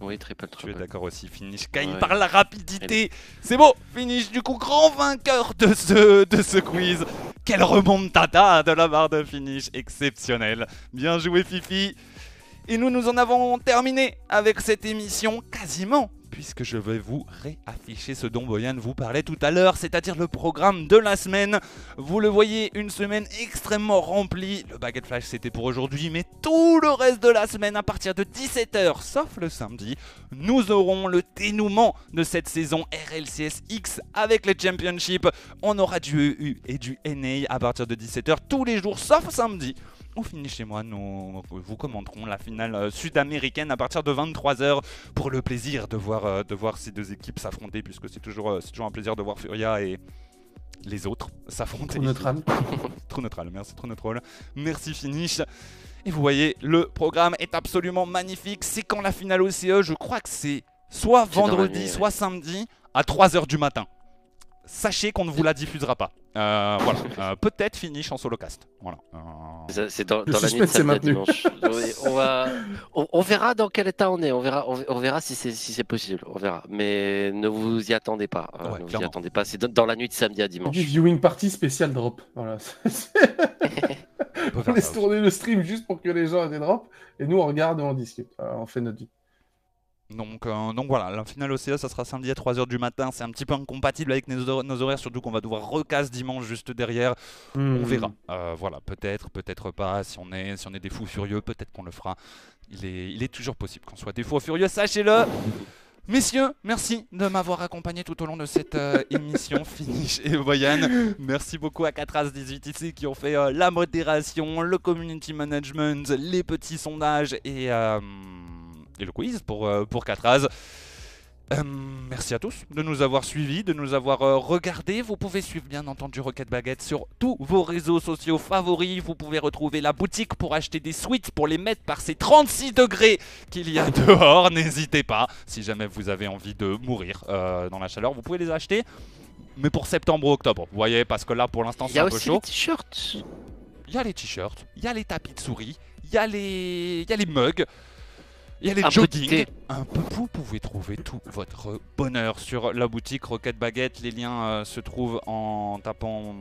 Oui, triple Tu es trouble. d'accord aussi, Finish gagne Ouais. par la rapidité. C'est beau, Finish du coup grand vainqueur de ce, de ce quiz. Quelle remontada de la barre de Finish, exceptionnel. Bien joué Fifi. Et nous nous en avons terminé avec cette émission quasiment. Puisque je vais vous réafficher ce dont Boyan vous parlait tout à l'heure, c'est-à-dire le programme de la semaine. Vous le voyez, une semaine extrêmement remplie. Le Baguette Flash c'était pour aujourd'hui, mais tout le reste de la semaine à partir de 17h, sauf le samedi, nous aurons le dénouement de cette saison RLCS X avec les Championships. On aura du EU et du NA à partir de 17h tous les jours, sauf samedi. On finit chez moi, nous vous commenterons la finale euh, sud-américaine à partir de 23h pour le plaisir de voir, euh, de voir ces deux équipes s'affronter, puisque c'est toujours, euh, c'est toujours un plaisir de voir Furia et les autres s'affronter. Trop neutral. Trop neutral, merci, trop neutral. Merci Finish. Et vous voyez, le programme est absolument magnifique. C'est quand la finale OCE, je crois que c'est soit vendredi, nuit, ouais. soit samedi. à 3h du matin. Sachez qu'on ne vous la diffusera pas. Euh, voilà. Euh, Peut-être finish en solocast. Voilà. Euh, C'est c'est dans, la nuit de maintenu. dimanche. On, va, on, on verra dans quel état on est. On verra, on, on verra si c'est si c'est possible. On verra. Mais ne vous y attendez pas. euh, Ouais, ne vous y attendez pas. C'est dans, dans la nuit de samedi à dimanche. Du viewing party spécial drop. Voilà. on laisse tourner le stream juste pour que les gens aient des drops. Et nous, on regarde et on discute. Voilà, on fait notre vie. Donc, euh, donc voilà, la finale OCA, ça sera samedi à 3h du matin. C'est un petit peu incompatible avec nos, hor- nos horaires, surtout qu'on va devoir recasse dimanche juste derrière. Hmm. On verra. Euh, voilà, peut-être, peut-être pas. Si on est, si on est des fous furieux, peut-être qu'on le fera. Il est, il est toujours possible qu'on soit des fous furieux, sachez-le. Messieurs, merci de m'avoir accompagné tout au long de cette euh, émission Finish et Voyan. Merci beaucoup à 4as18 ici qui ont fait euh, la modération, le community management, les petits sondages et, euh, et le quiz pour, euh, pour 4as. Euh, merci à tous de nous avoir suivis, de nous avoir euh, regardés. Vous pouvez suivre bien entendu Rocket Baguette sur tous vos réseaux sociaux favoris. Vous pouvez retrouver la boutique pour acheter des sweats pour les mettre par ces 36 degrés qu'il y a dehors. N'hésitez pas, si jamais vous avez envie de mourir euh, dans la chaleur, vous pouvez les acheter. Mais pour septembre ou octobre, vous voyez, parce que là pour l'instant Il y c'est a un peu aussi chaud. les t-shirts. Il y a les t-shirts, il y a les tapis de souris, il y a les, il y a les mugs, il y a les Un jogging. Un peu, vous pouvez trouver tout votre bonheur sur la boutique Rocket Baguette. Les liens euh, se trouvent en tapant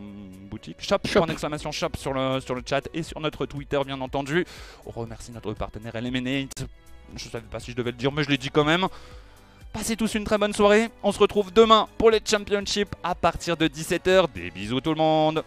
boutique shop, Shop. point d'exclamation shop sur le, sur le chat et sur notre Twitter bien entendu. On remercie notre partenaire Eliminate. Je savais pas si je devais le dire, mais je l'ai dit quand même. Passez tous une très bonne soirée. On se retrouve demain pour les championships à partir de 17h. Des bisous tout le monde.